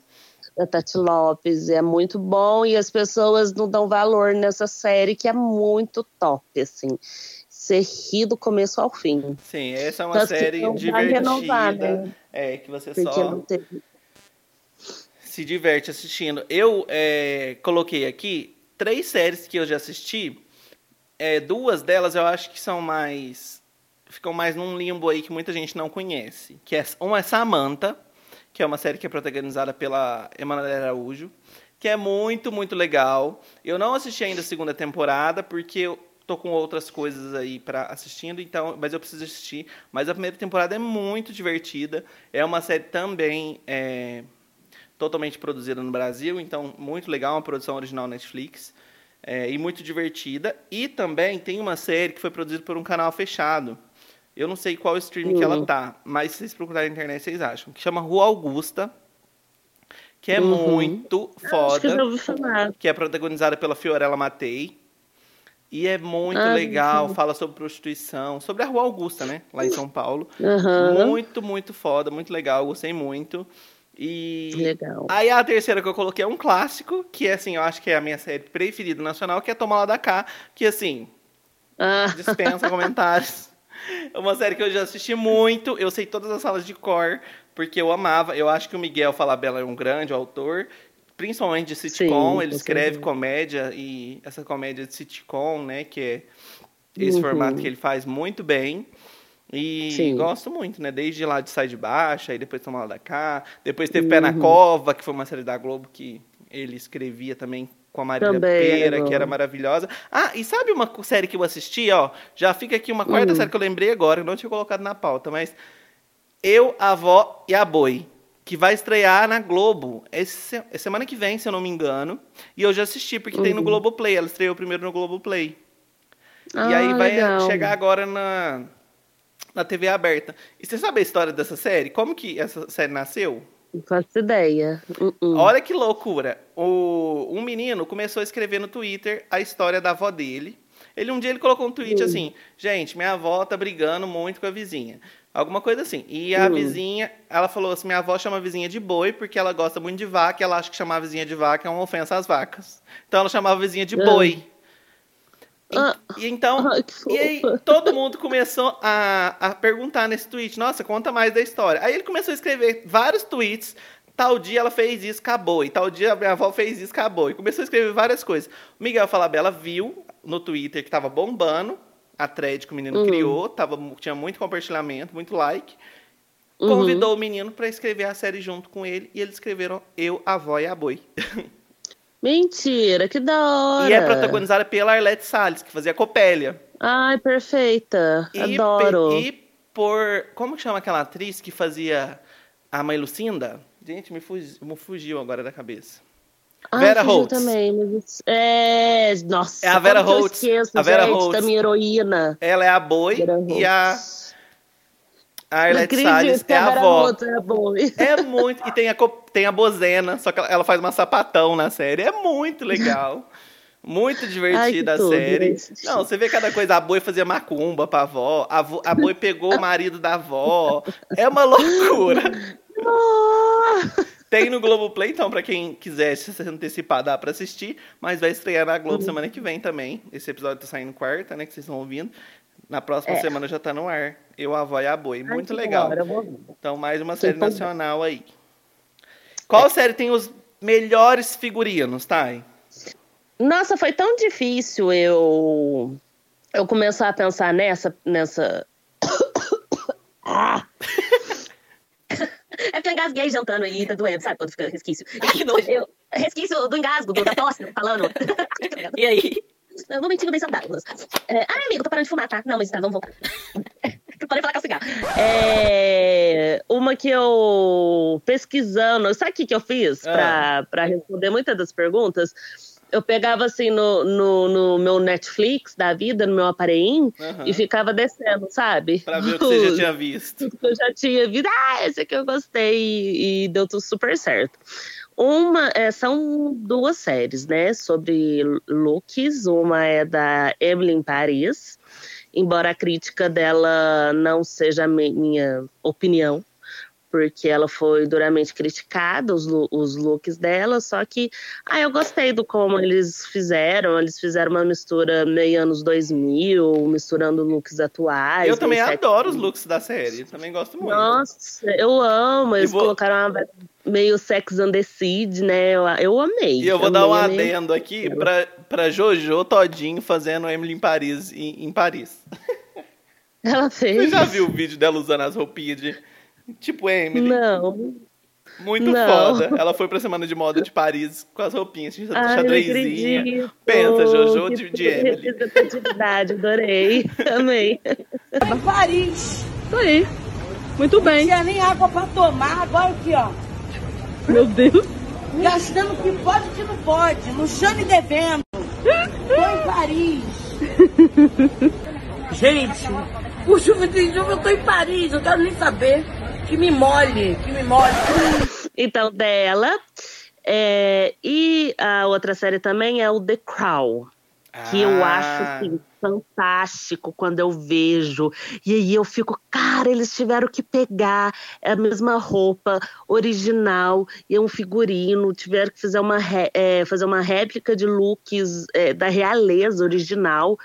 D: da Tati Lopes. É muito bom e as pessoas não dão valor nessa série, que é muito top, assim. Você ri do começo ao fim.
B: Sim, essa é uma
D: Tanto
B: série
D: vai
B: divertida.
D: renovar, né?
B: É, que você só
D: teve.
B: se diverte assistindo. Eu é, coloquei aqui três séries que eu já assisti. É, duas delas eu acho que são mais. ficam mais num limbo aí que muita gente não conhece. Que é, uma é Samantha, que é uma série que é protagonizada pela Emanuela Araújo, que é muito, muito legal. Eu não assisti ainda a segunda temporada, porque eu tô com outras coisas aí para assistindo, então, mas eu preciso assistir. Mas a primeira temporada é muito divertida. É uma série também é, totalmente produzida no Brasil, então muito legal, uma produção original Netflix. é, e muito divertida. E também tem uma série que foi produzida por um canal fechado. Eu não sei qual streaming que ela
D: Uhum.
B: tá, mas se vocês procurarem na internet, vocês acham. Que chama Rua Augusta, que é
D: Uhum.
B: muito
D: Acho que eu já
B: foda,
D: ouvi falar.
B: que é protagonizada pela Fiorella Matei. E é muito
D: Ah,
B: legal,
D: sim.
B: fala sobre prostituição, sobre a Rua Augusta, né? Lá em São Paulo.
D: Aham.
B: Muito, muito foda, muito legal, gostei muito. E
D: Legal.
B: aí a terceira que eu coloquei é um clássico, que é assim, eu acho que é a minha série preferida nacional, que é Toma Lá da Cá, que assim,
D: Ah,
B: dispensa comentários. É uma série que eu já assisti muito, eu sei todas as salas de cor, porque eu amava. Eu acho que o Miguel Falabella é um grande autor, principalmente de sitcom,
D: Sim,
B: ele escreve comédia e essa comédia de sitcom, né, que é esse
D: Uhum.
B: formato que ele faz muito bem. E
D: Sim.
B: gosto muito, né? Desde lá de Sai de Baixa, aí depois Toma Lá da Cá. Depois teve Pé
D: Uhum.
B: na Cova, que foi uma série da Globo que ele escrevia também com a Marília
D: Também
B: Pera,
D: era
B: que era maravilhosa. Ah, e sabe uma série que eu assisti, ó? Já fica aqui uma quarta
D: Hum.
B: série que eu lembrei agora, eu não tinha colocado na pauta, mas Eu, a Avó e a Boi, que vai estrear na Globo esse, é semana que vem, se eu não me engano. E eu já assisti, porque tem no
D: Uhum.
B: Globoplay. Ela estreou primeiro no Globoplay. e
D: Ah,
B: aí vai
D: legal.
B: chegar agora na, na TV aberta. E você sabe a história dessa série? Como que essa série nasceu?
D: Não faço ideia. Uh-uh.
B: Olha que loucura. O, um menino começou a escrever no Twitter a história da avó dele. Ele um dia ele colocou um tweet assim: gente, minha avó tá brigando muito com a vizinha. Alguma coisa assim. E a
D: Hum.
B: vizinha, ela falou assim: minha avó chama a vizinha de boi porque ela gosta muito de vaca e ela acha que chamar a vizinha de vaca é uma ofensa às vacas. Então ela chamava a vizinha de
D: Ah.
B: boi. E,
D: Ah.
B: e então,
D: Ai,
B: e aí todo mundo começou a, a perguntar nesse tweet, nossa, conta mais da história. Aí ele começou a escrever vários tweets, tal dia ela fez isso, acabou, e tal dia a minha avó fez isso, acabou. E começou a escrever várias coisas. O Miguel Falabella viu no Twitter que tava bombando a thread que o menino
D: Uhum.
B: criou, tava, tinha muito compartilhamento, muito like.
D: Uhum.
B: Convidou o menino para escrever a série junto com ele, e eles escreveram Eu, a Avó e a Boi.
D: Mentira, que da hora.
B: E é protagonizada pela Arlette Salles, que fazia Copélia.
D: Ai, perfeita.
B: E
D: Adoro.
B: pe- E por. Como que chama aquela atriz que fazia a mãe Lucinda? Gente, me, fugi- me fugiu agora da cabeça.
D: Ah,
B: Vera Holtz.
D: também. mas- É, nossa.
B: É a Vera Holtz.
D: esqueço,
B: A Vera
D: gente,
B: Holtz.
D: da minha heroína.
B: Ela é a boi e a, a Arlette Salles é a avó.
D: É a.
B: É muito. E tem a, tem a Bozena, só que ela, ela faz uma sapatão na série. É muito legal. Muito divertida a
D: tudo,
B: série. Não, você vê cada coisa. A boi fazia macumba pra avó. A, a boi pegou o marido da avó. É uma loucura. Tem no Globoplay, então, pra quem quiser se antecipar, dá pra assistir. Mas vai estrear na
D: Uhum.
B: Globo semana que vem também. Esse episódio tá saindo quarta, né? Que vocês estão ouvindo. Na próxima
D: É.
B: semana já tá no ar. Eu, a avó e a boi.
D: Ai,
B: Muito
D: que
B: legal.
D: hora.
B: Então, mais uma série nacional aí. Qual série tem os melhores figurinos, Thay?
D: Nossa, foi tão difícil eu eu começar a pensar nessa nessa Ah! É porque eu engasguei jantando aí, tá doendo, sabe? Quando fica resquício.
C: que nojo.
D: Eu, resquício do engasgo, do, da tosse, falando.
C: E aí?
D: Um momentinho bem saudável. É, ah, amigo, tô parando de fumar, tá? Não, mas tá, vamos voltar. Parei falar com o cigarro. É, uma que eu pesquisando, sabe o que, que eu fiz
B: Ah.
D: pra, pra responder muitas das perguntas? Eu pegava assim no, no, no meu Netflix da vida, no meu aparelhinho,
B: Aham.
D: e ficava descendo, sabe?
B: Pra ver o que você já tinha visto.
D: eu já tinha visto. Ah, esse aqui eu gostei e, e deu tudo super certo. Uma, é, são duas séries, né, sobre looks. Uma é da em Paris, embora a crítica dela não seja a mi- minha opinião, porque ela foi duramente criticada, os, os looks dela, só que ah, eu gostei do como eles fizeram, eles fizeram uma mistura meio anos 2000, misturando looks atuais.
B: Eu também adoro os looks da série. Também gosto muito.
D: Nossa, eu amo. Eles
B: vou-
D: colocaram uma meio Sex and the Seed, né? Eu, eu amei.
B: E eu vou dar um
D: amei, amei.
B: adendo aqui pra, pra Jojo Todinho fazendo Emily em Paris. Em, em Paris.
D: Ela
B: Você
D: fez.
B: já viu o vídeo dela usando as roupinhas de. Tipo Emily?
D: Não.
B: Muito
D: Não.
B: foda. Ela foi pra semana de moda de Paris com as roupinhas,
D: não
B: xadrezinha. Pensa, Jojo de, de Emily.
D: Representatividade, adorei. Amei.
G: Paris.
H: Isso aí. Muito
G: Não
H: bem.
G: tinha nem água pra tomar. Agora aqui, ó.
H: Meu Deus.
G: Gastando o que pode e o que não pode. No chão e devendo. Tô em Paris. Gente, o chuva de chuva, eu tô em Paris. Eu quero nem saber. Que me molhe, que me molhe.
D: Então, dela. é, e a outra série também é o The Crown. que eu
B: Ah.
D: acho assim, fantástico quando eu vejo. E aí eu fico, cara, eles tiveram que pegar a mesma roupa original e um figurino, tiveram que fazer uma, é, fazer uma réplica de looks é, da realeza original.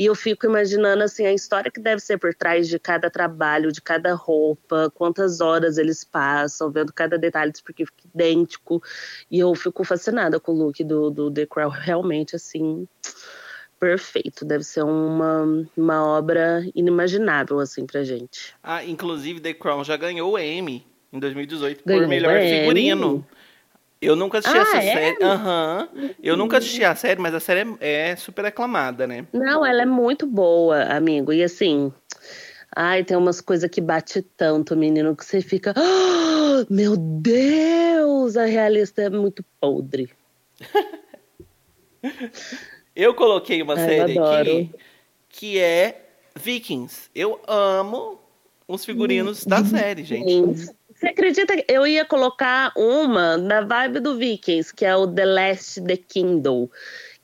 D: E eu fico imaginando assim a história que deve ser por trás de cada trabalho, de cada roupa, quantas horas eles passam, vendo cada detalhe, porque fica idêntico. E eu fico fascinada com o look do, do The Crown, realmente assim, perfeito. Deve ser uma, uma obra inimaginável assim pra gente.
B: Ah, inclusive The Crown já ganhou o Emmy em 2018
D: Ganhou
B: por melhor
D: o Emmy?
B: Eu nunca assisti
D: Ah,
B: essa
D: é?
B: série. Aham. Eu nunca assisti a série, mas a série é, é super aclamada, né?
D: Não, ela é muito boa, amigo. E assim, ai, tem umas coisas que bate tanto, menino, que você fica, "Ah, meu Deus, a realista é muito podre.
B: Eu coloquei uma
D: Ai, eu
B: série aqui que é Vikings. Eu amo os figurinos da série, gente.
D: Você acredita que eu ia colocar uma na vibe do Vikings, que é o The Last The Kindle,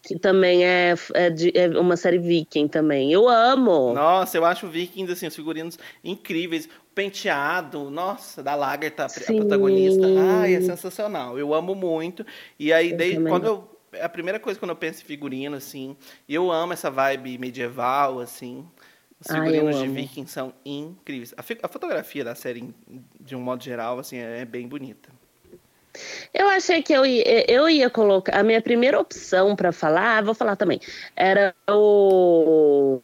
D: que também é, é, de- é uma série viking também. Eu amo.
B: Nossa, eu acho Vikings, assim, os figurinos incríveis. O penteado, nossa, da Lagertha, a
D: Sim.
B: protagonista. Ai, é sensacional. Eu amo muito. E aí,
D: Eu
B: desde
D: também.
B: quando eu. A primeira coisa quando eu penso em figurino, assim, eu amo essa vibe medieval, assim. Os
D: eu
B: figurinos de
D: amo.
B: Vikings são incríveis. A, a fotografia da série, de um modo geral, assim, é bem bonita.
D: Eu achei que eu ia, eu ia colocar. A minha primeira opção pra falar, vou falar também, era o.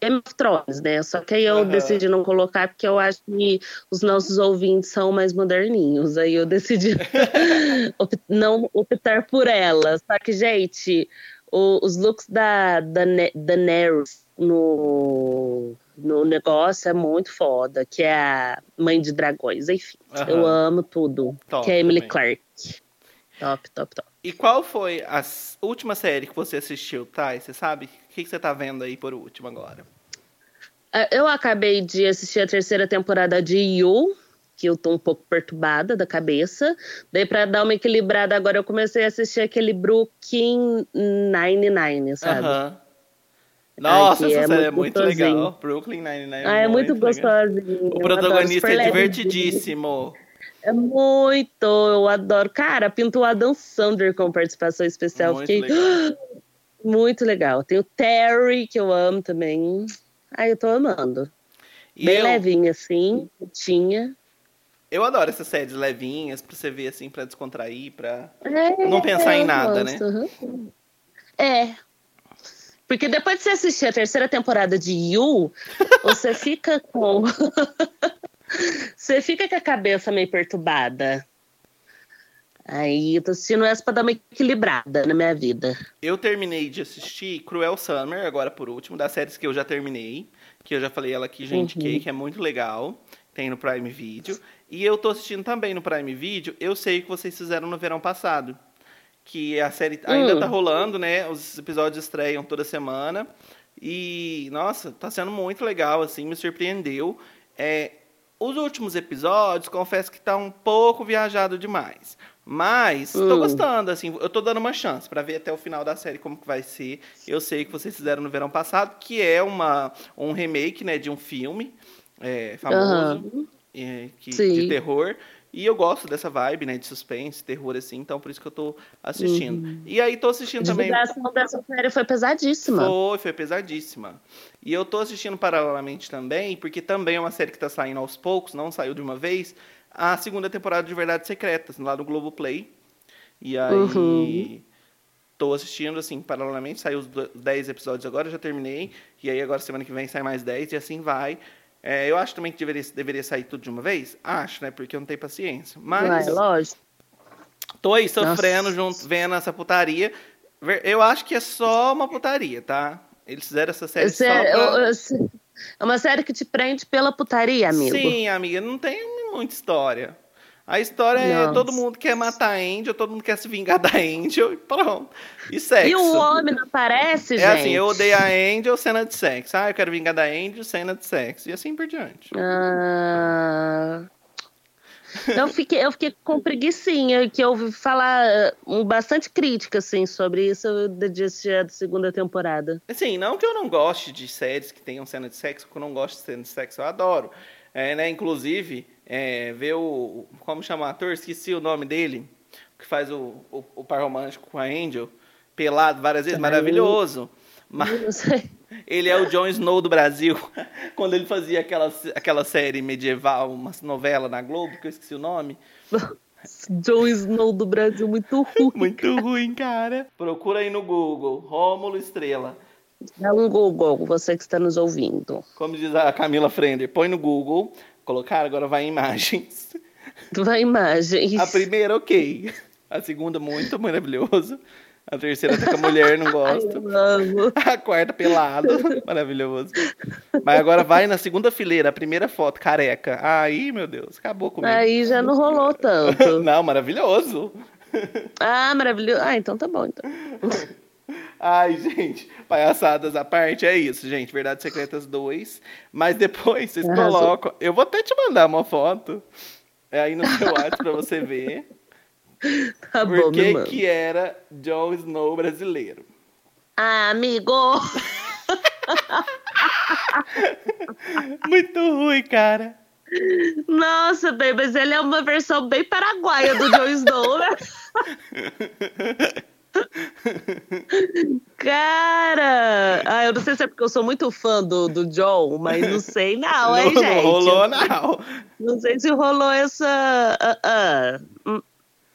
D: Game of Thrones, né? Só que aí eu
B: Aham.
D: decidi não colocar porque eu acho que os nossos ouvintes são mais moderninhos. Aí eu decidi não optar por ela. Só que, gente, o- os looks da, da Ne- Daenerys no, no negócio é muito foda, que é a mãe de dragões. Enfim, eu amo tudo.
B: Top
D: que é a Emily
B: também.
D: Clark. Top, top, top.
B: E qual foi a última série que você assistiu, Thay? Você sabe? O que, você tá vendo aí por último agora?
D: É, Eu acabei de assistir a terceira temporada de You, que eu tô um pouco perturbada da cabeça. Daí, pra dar uma equilibrada, agora eu comecei a assistir aquele Brooklyn Nine-Nine, sabe?
B: Nossa, essa
D: é
B: série é
D: muito
B: muito
D: gostosinho.
B: legal. Brooklyn Nine-Nine
D: Ah, é muito
B: legal.
D: gostosinho.
B: O protagonista é divertidíssimo.
D: É muito, eu adoro. Cara, pinto o Adam Sandler com participação especial.
B: Muito
D: Fiquei
B: legal.
D: muito legal. Tem o Terry, que eu amo também. Ai, eu tô amando.
B: E
D: Bem
B: eu,
D: levinha, assim, tinha.
B: eu adoro essas séries levinhas pra você ver assim, pra descontrair, pra.
D: É,
B: Não pensar em nada,
D: gosto, uhum. É. Porque depois de você assistir a terceira temporada de You, você fica com. você fica com a cabeça meio perturbada. Aí eu tô assistindo essa pra dar uma equilibrada na minha vida.
B: Eu terminei de assistir Cruel Summer, agora por último, das séries que eu já terminei. Que eu já falei ela aqui, gente,
D: Uhum.
B: que que é muito legal. Tem no Prime Video. E eu tô assistindo também no Prime Video. Eu sei o que vocês fizeram no verão passado. Que a série ainda
D: Hum.
B: tá rolando, né? Os episódios estreiam toda semana. E, nossa, tá sendo muito legal, assim, me surpreendeu. É, os últimos episódios, confesso que tá um pouco viajado demais. Mas tô
D: Hum.
B: gostando, assim, eu tô dando uma chance pra ver até o final da série como que vai ser. Eu sei que vocês fizeram no verão passado, que é uma, um remake, né, de um filme é, famoso,
D: Aham.
B: é, que, de terror. E eu gosto dessa vibe, né, de suspense, terror, assim, então por isso que eu tô assistindo. E aí tô
D: A
B: assistindo também...
D: divulgação dessa série foi pesadíssima.
B: Foi, foi pesadíssima. E eu tô assistindo paralelamente também, porque também é uma série que tá saindo aos poucos, não saiu de uma vez, a segunda temporada de Verdades Secretas, lá no Globoplay. E aí
D: Uhum.
B: tô assistindo, assim, paralelamente, saiu os do- 10 episódios agora, já terminei. E aí agora semana que vem sai mais 10 e assim vai. É, eu acho também que deveria, deveria sair tudo de uma vez. Acho, né? Porque eu não tenho paciência. Mas
D: Vai, lógico.
B: Tô aí sofrendo
D: Nossa.
B: junto, vendo essa putaria. Eu acho que é só uma putaria, tá? Eles fizeram essa série
D: Esse
B: só
D: é,
B: pra...
D: eu- eu- é uma série que te prende pela putaria, amigo.
B: Sim, amiga, não tem muita história. A história é todo mundo quer matar a Angel, todo mundo quer se vingar da Angel e pronto. E sexo.
D: E o homem não aparece,
B: é
D: gente?
B: assim, eu odeio a Angel, cena de sexo. Ah, eu quero vingar da Angel, cena de sexo. E assim por diante.
D: Ah... Eu fiquei, eu fiquei com preguiçinha, que eu ouvi falar eh, um, bastante crítica, assim, sobre isso de de assistir a segunda temporada.
B: Assim, não que eu não goste de séries que tenham cena de sexo, que eu não gosto de cena de sexo, eu adoro. É, né, inclusive, é, ver o. Como chama o ator? Esqueci o nome dele. Que faz o, o, o par romântico com a Angel. Pelado várias vezes,
D: Ai.
B: maravilhoso. Mas ele é o Jon Snow do Brasil. Quando ele fazia aquela, aquela série medieval, uma novela na Globo, que eu esqueci o nome.
D: Jon Snow do Brasil, muito ruim.
B: Muito ruim, cara. Procura aí no Google. Rômulo Estrela.
D: Dá um Google, você que está nos ouvindo.
B: Como diz a Camila Frender, põe no Google. Colocar, agora vai em imagens.
D: Vai imagens.
B: A primeira, ok. A segunda, muito maravilhoso. A terceira, até que a mulher não gosta. A quarta, pelado. Maravilhoso. Mas agora vai na segunda fileira, a primeira foto, careca. Aí, meu Deus, acabou comigo.
D: Aí já não rolou tanto.
B: Não, maravilhoso.
D: Ah, maravilhoso. Ah, então tá bom, então.
B: Ai, gente, palhaçadas à parte, é isso, gente. Verdades Secretas 2. Mas depois vocês colocam. Eu vou até te mandar uma foto. É aí no seu WhatsApp pra você ver.
D: Tá
B: Por
D: bom, me
B: que que era Jon Snow brasileiro.
D: Ah, amigo!
B: Muito ruim, cara.
D: Nossa, bem, mas ele é uma versão bem paraguaia do Jon Snow, né? Cara! Ah, eu não sei se é porque eu sou muito fã do, do John, mas não sei não, hein,
B: não,
D: gente?
B: não rolou, não.
D: Não sei se rolou essa. ah. Hum,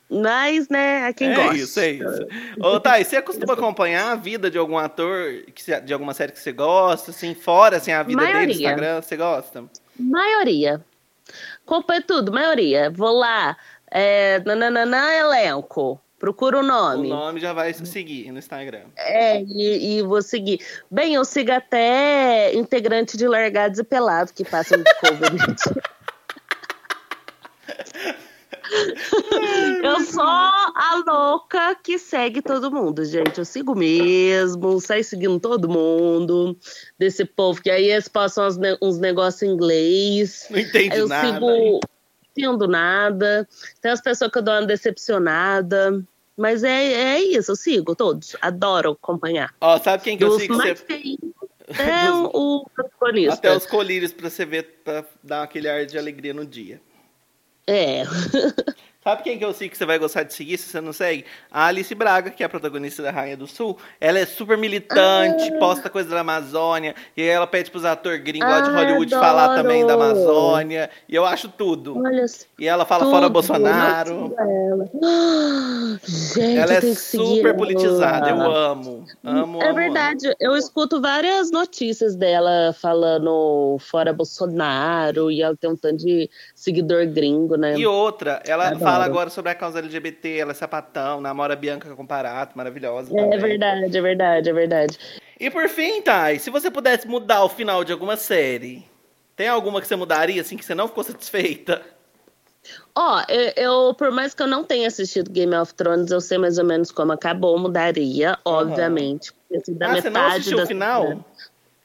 D: Mas, né, a quem
B: é
D: gosta.
B: isso, é isso. Ô, Thay, você costuma acompanhar a vida de algum ator, que de alguma série que você gosta, assim, fora assim, a vida dele no
D: Maioria.
B: Instagram, você gosta?
D: Maioria. Acompanha tudo, maioria. Vou lá, é, nananã, elenco. Procura o
B: O
D: nome.
B: nome já vai seguir no Instagram.
D: É, e, e vou seguir. Bem, eu sigo até integrante de Largados e Pelados que passam de cover. eu só a louca que segue todo mundo, gente. Eu sigo mesmo, sai seguindo todo mundo. Desse povo que aí eles passam uns, ne- uns negócios em inglês.
B: Não entendi
D: eu
B: nada.
D: sigo não entendo nada. Tem as pessoas que eu dou uma decepcionada. Mas é, é isso, eu sigo todos. Adoro acompanhar.
B: Ó, sabe quem que eu sigo?
D: mais
B: Você...
D: é o protagonista.
B: Até os colírios pra você ver, pra dar aquele ar de alegria no dia.
D: É.
B: Sabe quem que eu sigo que você vai gostar de seguir se você não segue? A Alice Braga, que é a protagonista da Rainha do Sul. Ela é super militante,
D: Ah.
B: posta coisa da Amazônia. E aí ela pede pros atores gringos lá de
D: Ah,
B: Hollywood
D: adoro.
B: falar também da Amazônia. E eu acho tudo.
D: Olha
B: E ela fala
D: tudo,
B: fora Bolsonaro.
D: ela. Ah, Gente,
B: Ela é super
D: ela.
B: politizada. Eu amo. Amo,
D: É
B: amo,
D: verdade, eu escuto várias notícias dela falando fora Bolsonaro e ela tem um tanto de seguidor gringo, né?
B: amo. E outra, ela fala agora sobre a causa LGBT, ela é sapatão, namora Bianca Comparato, maravilhosa.
D: É
B: também.
D: verdade, é verdade, é verdade.
B: E por fim, Thay, se você pudesse mudar o final de alguma série, tem alguma que você mudaria, assim, que você não ficou satisfeita?
D: Ó, eu, eu, por mais que eu não tenha assistido Game of Thrones, eu sei mais ou menos como acabou, mudaria, obviamente. assim, da
B: ah, você não
D: metade
B: assistiu
D: da
B: o final?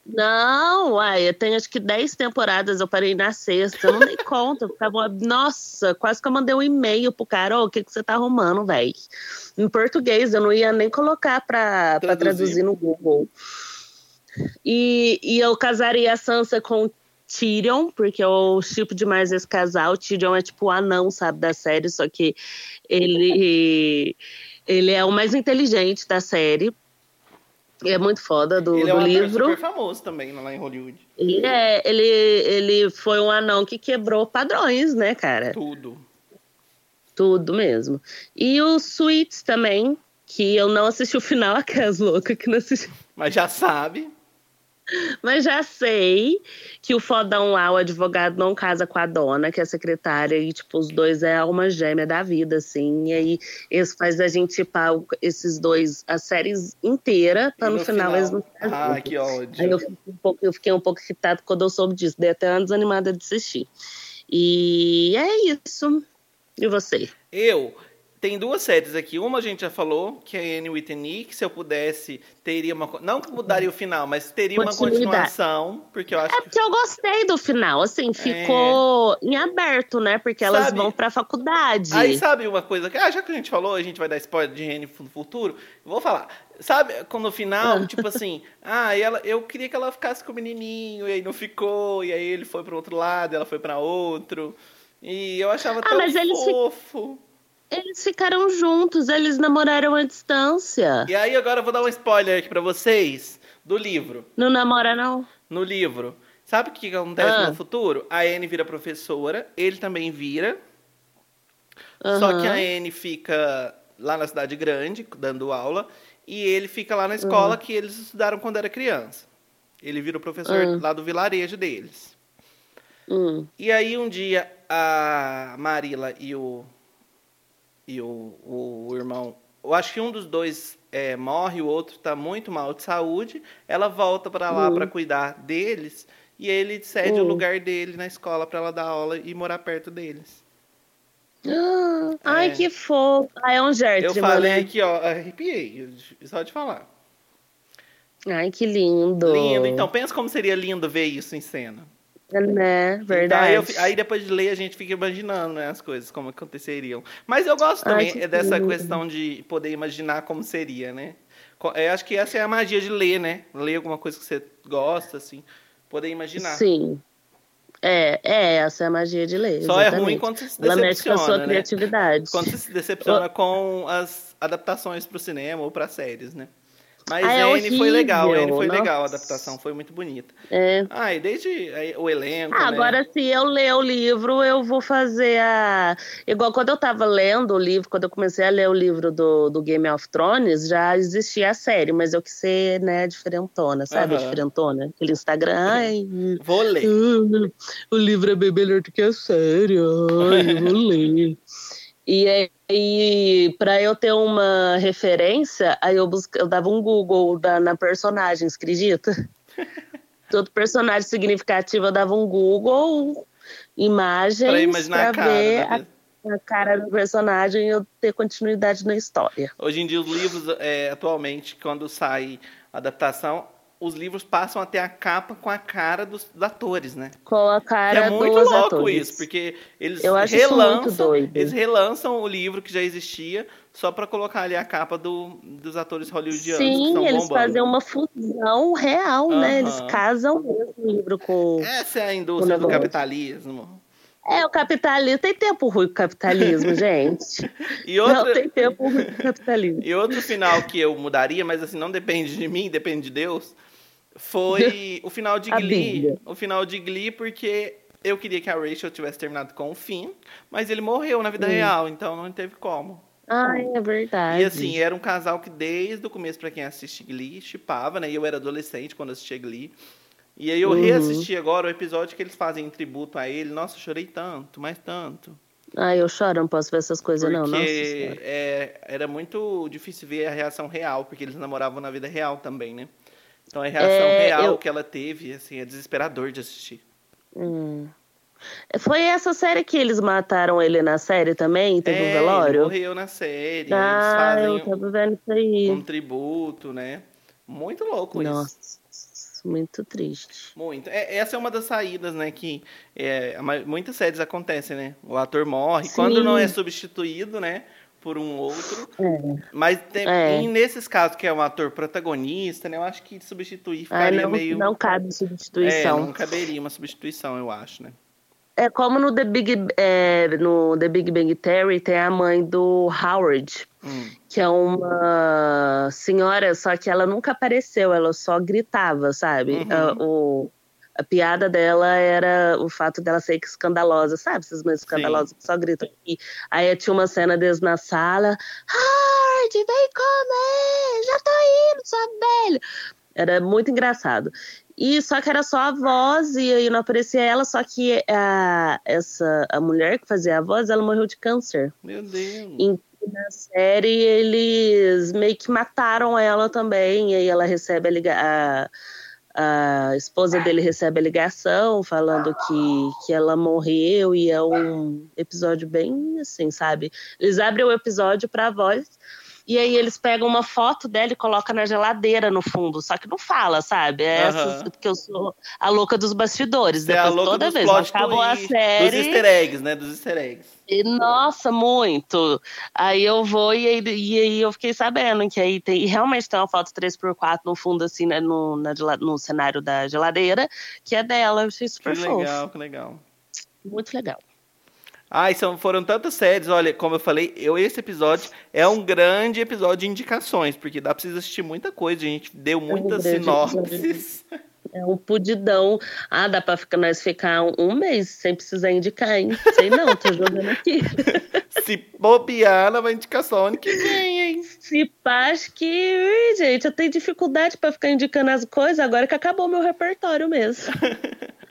D: Não, uai, eu tenho acho que 10 temporadas, eu parei na sexta, eu não dei conta. Ficava, nossa, quase que eu mandei um e-mail pro cara, ô, o que, que você tá arrumando, velho? Em português, eu não ia nem colocar pra, pra
B: Traduzir.
D: traduzir no Google. E, e eu casaria a Sansa com Tyrion, porque eu chipo demais esse casal. O Tyrion é tipo o anão, sabe, da série, só que ele, ele é o mais inteligente da série. É muito foda do,
B: Ele é
D: do
B: um ator
D: livro.
B: super famoso também lá em Hollywood.
D: Ele, é, ele, ele foi um anão que quebrou padrões, né, cara?
B: Tudo.
D: Tudo mesmo. E o Suits também, que eu não assisti o final, aquelas loucas que não assisti.
B: Mas já sabe.
D: Mas já sei que o fodão lá, o advogado, não casa com a dona, que é a secretária, e, tipo, os dois é alma gêmea da vida, assim. E aí, isso faz a gente tipar esses dois, as séries inteira, pra
B: E
D: no, final, eles não
B: Ah, que ódio.
D: Aí eu, fiquei um pouco, eu fiquei um pouco irritada quando eu soube disso, dei até uma desanimada de assistir. E é isso. E você?
B: Eu. Tem duas séries aqui. Uma a gente já falou, que é Anne E, que se eu pudesse, teria uma. Não que mudaria o final, mas teria uma continuação, porque eu acho
D: É
B: que.
D: porque eu gostei do final, assim, ficou em aberto, né? Porque elas
B: Sabe?
D: vão pra faculdade.
B: Aí sabe uma coisa que, ah, já que a gente falou, a gente vai dar spoiler de Anne no futuro, vou falar. Sabe, quando no final,
D: Ah.
B: tipo assim, ah, ela, eu queria que ela ficasse com o menininho, e aí não ficou, e aí ele foi para outro lado, ela foi para outro. E eu achava
D: Ah,
B: tão
D: eles
B: fofo.
D: Eles ficaram juntos, eles namoraram à distância.
B: E aí agora eu vou dar um spoiler aqui pra vocês do livro.
D: Não namora, não?
B: No livro. Sabe o que acontece
D: Ah.
B: no futuro? A Anne vira professora, ele também vira. Só
D: Aham.
B: que a Anne fica lá na cidade grande, dando aula, e ele fica lá na escola que eles estudaram quando era criança. Ele vira o professor
D: Uhum.
B: lá do vilarejo deles.
D: Hum.
B: E aí um dia a Marila e o e o, o irmão, eu acho que um dos dois é, morre, o outro tá muito mal de saúde. Ela volta para lá
D: Uhum.
B: para cuidar deles e ele cede o
D: Uhum.
B: lugar dele na escola para ela dar aula e morar perto deles.
D: Ah, Ai,
B: É.
D: que fofo. Ah, é um Gertrude,
B: Eu falei
D: né?
B: que, ó, arrepiei, só de falar.
D: Ai, que lindo.
B: Lindo. Então, pensa como seria lindo ver isso em cena.
D: Né,
B: Então,
D: verdade.
B: aí, eu fi- aí depois de ler, a gente fica imaginando né, as coisas, como aconteceriam. Mas eu gosto
D: Ai,
B: também é dessa
D: lindo.
B: questão de poder imaginar como seria, né? Eu acho que essa é a magia de ler, né? Ler alguma coisa que você gosta, assim, poder imaginar.
D: Sim. É, é, essa é a magia de ler.
B: Só é
D: exatamente.
B: ruim quando você se
D: Ela mexe com a sua
B: decepciona, né?
D: criatividade.
B: Quando você se decepciona com as adaptações para o cinema ou para séries, né? Mas
D: Ah, é
B: N foi legal, N
D: horrível,
B: foi
D: nossa.
B: legal a adaptação, foi muito bonita.
D: É.
B: Ah, e desde aí, o elenco,
D: Ah,
B: né?
D: agora, se eu ler o livro, eu vou fazer a. Igual quando eu tava lendo o livro, quando eu comecei a ler o livro do, do Game of Thrones, já existia a série, mas eu quis ser, né, diferentona, sabe?
B: Aham.
D: Diferentona. Aquele Instagram. Ai,
B: Vou ler.
D: ah, o livro é bem melhor do que a série. Ai, eu vou ler. E aí, pra eu ter uma referência, aí eu, busca, eu dava um Google da, na personagem, acredita? Todo personagem significativo eu dava um Google, imagens,
B: Pra imaginar a cara
D: ver
B: da
D: a- a cara do personagem e eu ter continuidade na história.
B: Hoje em dia, os livros, é, atualmente, quando sai a adaptação, os livros passam a ter a capa com a cara dos, dos atores, né?
D: Com a
B: Que
D: cara
B: é muito
D: dos
B: louco
D: atores.
B: isso, porque eles relançam,
D: doido.
B: eles relançam o livro que já existia só pra colocar ali a capa do, dos atores hollywoodianos que
D: Sim, eles
B: bombando.
D: fazem uma fusão real, né? Eles casam mesmo o livro com.
B: Essa é a indústria do capitalismo.
D: É, o capitalismo. Tem tempo ruim com o capitalismo, gente.
B: E
D: Não tem tempo ruim com o capitalismo.
B: E outro final que eu mudaria, mas assim, não depende de mim, depende de Deus, foi o final de Glee. O final de Glee, porque eu queria que a Rachel tivesse terminado com o Finn, mas ele morreu na vida real, então não teve como.
D: Ai, é verdade.
B: E assim, era um casal que desde o começo, pra quem assiste Glee, chipava, né? E eu era adolescente quando assistia Glee. E aí eu
D: Uhum.
B: reassisti agora o episódio que eles fazem em tributo a ele. Nossa, eu chorei tanto, mas tanto.
D: Ai, eu choro, não posso ver essas coisas, não. Nossa
B: Porque é, era muito difícil ver a reação real, porque eles namoravam na vida real também, né? Então a reação
D: É,
B: real
D: eu-
B: que ela teve, assim, é desesperador de assistir.
D: Hum. Foi essa série que eles mataram ele na série também? Teve
B: é,
D: um
B: ele
D: velório?
B: morreu na série,
D: Ah,
B: eles fazem
D: eu tava vendo isso aí.
B: um, tributo, né? Muito louco isso.
D: Nossa, muito triste.
B: Muito. É, essa é uma das saídas, né? Que é, muitas séries acontecem, né? O ator morre.
D: Sim.
B: Quando não é substituído, né? Por um outro.
D: É.
B: Mas tem,
D: É.
B: e nesses casos que é um ator protagonista, né? Eu acho que substituir
D: Ai,
B: ficaria
D: não,
B: meio.
D: não cabe
B: é,
D: substituição.
B: não caberia uma substituição, eu acho, né?
D: É como no The Big, é, no The Big Bang Theory tem a mãe do Howard,
B: Hum.
D: que é uma senhora, só que ela nunca apareceu, ela só gritava, sabe?
B: Uhum.
D: A, o- a piada dela era o fato dela ser escandalosa, sabe? Essas mães escandalosas que só gritam. E aí tinha uma cena deles na sala, Howard, vem comer, já tô indo, sua velha. Era muito engraçado. E só que era só a voz e aí não aparecia ela, só que a, essa, a mulher que fazia a voz, ela morreu de câncer.
B: Meu Deus.
D: Na série eles meio que mataram ela também, e aí ela recebe a ligação. A esposa dele recebe a ligação falando que, que ela morreu e é um episódio bem assim, sabe? Eles abrem o episódio pra voz e aí eles pegam uma foto dela e colocam na geladeira no fundo, só que não fala, sabe? É essas, porque eu sou a louca dos bastidores.
B: Você é a
D: Depois,
B: louca
D: toda
B: dos
D: vez
B: plot
D: acabou a série.
B: Dos easter eggs, né? Dos easter eggs.
D: E, nossa, muito. Aí eu vou e aí, e aí eu fiquei sabendo que aí tem, e realmente tem uma foto 3x4 no fundo, assim, né, no, na no cenário da geladeira, que é dela. Eu achei
B: Que
D: super fofo.
B: legal, que legal.
D: Muito legal.
B: Ai, são, foram tantas séries, olha, como eu falei, eu, esse episódio é um grande episódio de indicações, porque dá pra assistir muita coisa, a gente deu muitas
D: grande
B: sinopses.
D: É um pudidão. Ah, dá pra ficar, nós ficar um, um mês sem precisar indicar, hein? Sei não, tô jogando aqui.
B: Se bobear, ela vai indicar só ano que vem, hein?
D: Se acho que, ui, gente, eu tenho dificuldade pra ficar indicando as coisas, agora que acabou meu repertório mesmo.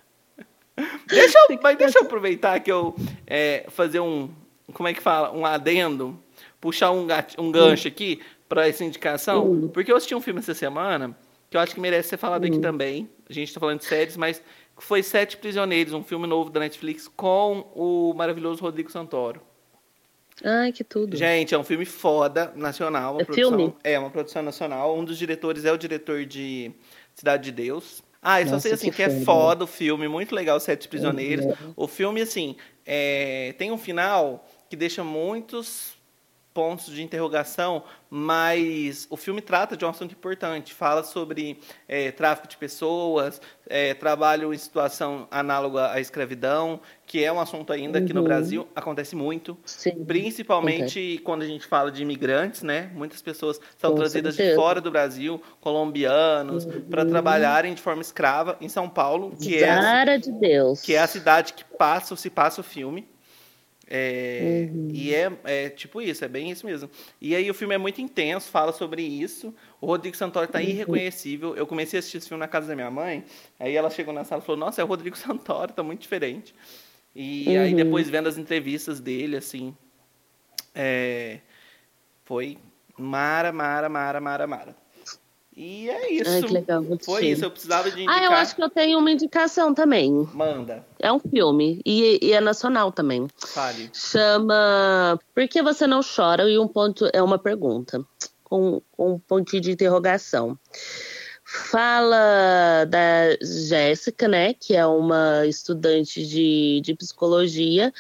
B: Deixa eu, mas deixa eu aproveitar que eu é, fazer um, como é que fala, um adendo, puxar um, gat- um gancho aqui pra essa indicação, porque eu assisti um filme essa semana que eu acho que merece ser falado aqui também. A gente tá falando de séries, mas foi Sete Prisioneiros, um filme novo da Netflix com o maravilhoso Rodrigo Santoro.
D: Ai, que tudo.
B: Gente, é um filme foda, nacional. Uma
D: É
B: produção,
D: filme?
B: É, uma produção nacional. Um dos diretores é o diretor de Cidade de Deus. Ah, e só sei assim,
D: que
B: que, é
D: foda.
B: foda o filme, muito legal, Sete Prisioneiros.
D: Uhum.
B: O filme, assim, é, tem um final que deixa muitos pontos de interrogação, mas o filme trata de um assunto importante. Fala sobre é, tráfico de pessoas, é, trabalho em situação análoga à escravidão, que é um assunto ainda aqui no
D: Uhum.
B: Brasil, acontece muito.
D: Sim.
B: Principalmente quando a gente fala de imigrantes, né? Muitas pessoas são
D: Com
B: trazidas de
D: certeza.
B: fora do Brasil, colombianos, para trabalharem de forma escrava em São Paulo, que é, a-
D: Cara de Deus.
B: que é a cidade que passa, se passa o filme. É,
D: Uhum.
B: E é, é tipo isso, é bem isso mesmo. E aí o filme é muito intenso, fala sobre isso. O Rodrigo Santoro
D: Uhum.
B: tá irreconhecível. Eu comecei a assistir esse filme na casa da minha mãe. Aí ela chegou na sala e falou: Nossa, é o Rodrigo Santoro, tá muito diferente. E aí
D: Uhum.
B: depois vendo as entrevistas dele, assim, é, foi mara, mara, mara, mara, mara. E é isso.
D: Ai, que legal.
B: Foi isso, eu precisava de indicar.
D: Ah, eu acho que eu tenho uma indicação também.
B: Manda,
D: É um filme. E, e é nacional também.
B: fale.
D: Chama Por que você não chora? E um ponto é uma pergunta. Com, com um pontinho de interrogação. Fala da Jéssica, né? Que é uma estudante de, de psicologia.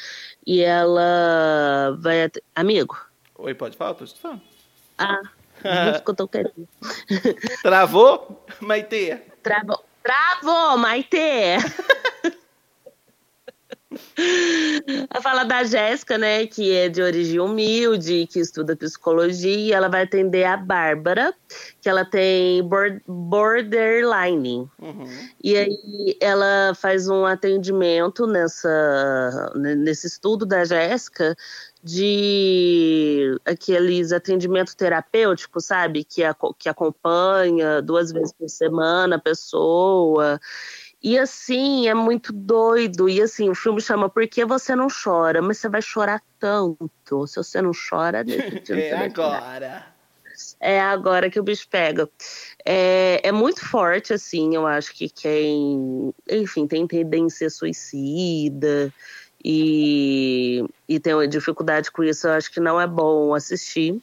D: E ela vai. Amigo?
B: Oi, pode falar? Tô escutando.
D: Ah, não ficou tão quietinho.
B: Travou? Maite.
D: Travou. Travou, Maite! Fala da Jéssica, né, que é de origem humilde, que estuda psicologia, e ela vai atender a Bárbara, que ela tem bor- borderline.
B: Uhum.
D: E aí ela faz um atendimento nessa, nesse estudo da Jéssica de aqueles atendimento terapêutico, sabe? Que, aco- que acompanha duas vezes por semana a pessoa. E assim, é muito doido. E assim, o filme chama Por que você não chora? Mas você vai chorar tanto. Se você não chora, dia
B: É agora.
D: é agora que o bicho pega. É, é muito forte, assim, eu acho que quem, enfim, tem tendência suicida e, e tem uma dificuldade com isso, eu acho que não é bom assistir.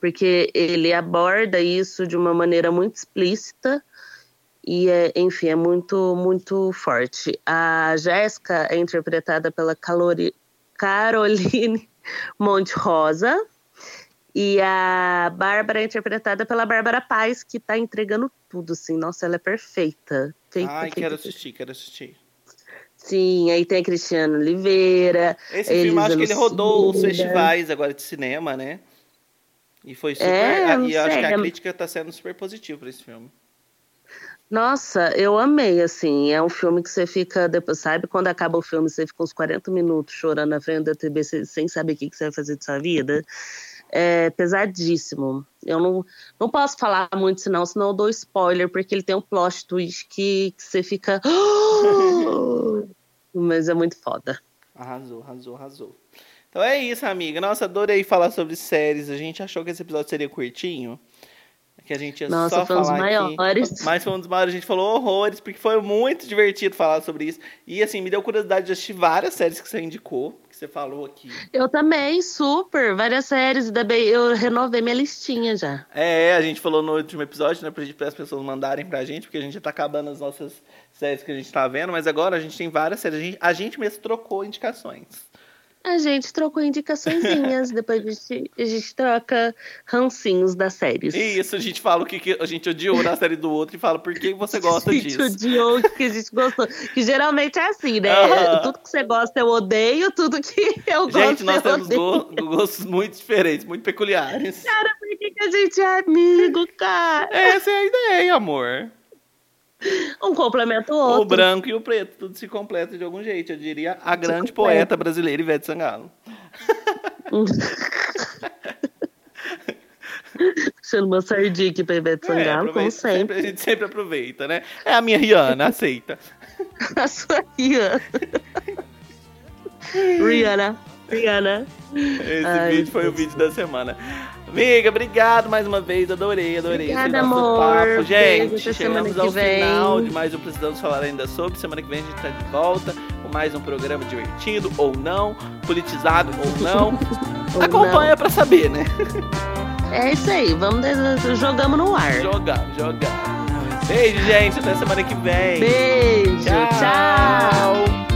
D: Porque ele aborda isso de uma maneira muito explícita e, é, enfim, é muito, muito forte. A Jéssica é interpretada pela Calori- Caroline Monte Rosa. E a Bárbara é interpretada pela Bárbara Paz, que tá entregando tudo, assim. Nossa, ela é perfeita. Feita,
B: Ai,
D: feita,
B: quero
D: feita.
B: assistir, quero assistir.
D: Sim, aí tem a Cristiana Oliveira.
B: Esse
D: Elisa
B: filme, acho que ele rodou os festivais agora de cinema, né? E foi super.
D: É, eu não
B: e eu acho que a
D: é-
B: crítica tá sendo super positiva pra esse filme.
D: Nossa, eu amei, assim. É um filme que você fica, depois, sabe, quando acaba o filme, você fica uns 40 minutos chorando na frente da TV sem- saber o que, que você vai fazer de sua vida. É pesadíssimo. Eu não, não posso falar muito, senão, senão eu dou spoiler, porque ele tem um plot twist que, que você fica. Mas é muito foda.
B: Arrasou, arrasou, arrasou. Então é isso, amiga. Nossa, adorei falar sobre séries. A gente achou que esse episódio seria curtinho. Que a gente ia
D: Nossa,
B: só
D: foi um dos
B: falar
D: maiores.
B: aqui. Mas foi um dos maiores. A gente falou horrores, porque foi muito divertido falar sobre isso. E assim, me deu curiosidade de assistir várias séries que você indicou, que você falou aqui.
D: Eu também, super. Várias séries. Ainda bem, eu renovei minha listinha já.
B: É, a gente falou no último episódio, né, pra gente para as pessoas mandarem pra gente, porque a gente já tá acabando as nossas séries que a gente tá vendo, mas agora a gente tem várias séries. A gente, a gente mesmo trocou indicações.
D: A gente trocou indicaçõezinhas, depois a gente, a gente troca rancinhos das séries.
B: Isso, a gente fala o que, que a gente odiou na série do outro e fala por que você gosta
D: a gente
B: disso.
D: odiou o que a gente gostou. Que geralmente é assim, né? Tudo que você gosta eu odeio, tudo que eu gosto
B: Gente, nós
D: eu
B: temos go- gostos muito diferentes, muito peculiares.
D: Cara, por que, que a gente é amigo, cara?
B: Essa é a ideia, amor.
D: Um complementa o
B: O
D: outro.
B: branco e o preto, tudo se completa de algum jeito. Eu diria a grande poeta brasileira Ivete Sangalo.
D: Puxando uma sardinha aqui pra Ivete Sangalo, como
B: aproveita,
D: sempre.
B: A gente sempre aproveita, né? É a minha Rihanna, aceita.
D: A sua Rihanna. Rihanna. Rihanna.
B: Esse
D: Ai,
B: vídeo foi o vídeo da semana. Amiga, obrigado mais uma vez, adorei, adorei
D: Obrigada, amor.
B: papo. Gente, chegamos ao
D: vem.
B: final de mais um Precisamos Falar Ainda Sobre. Semana que vem a gente tá de volta com mais um programa divertido ou não, politizado ou não.
D: Ou
B: Acompanha pra saber, né?
D: É isso aí, vamos jogamos no ar.
B: Jogar, jogar. Beijo, gente, até semana que vem.
D: Beijo,
B: Tchau.
D: tchau.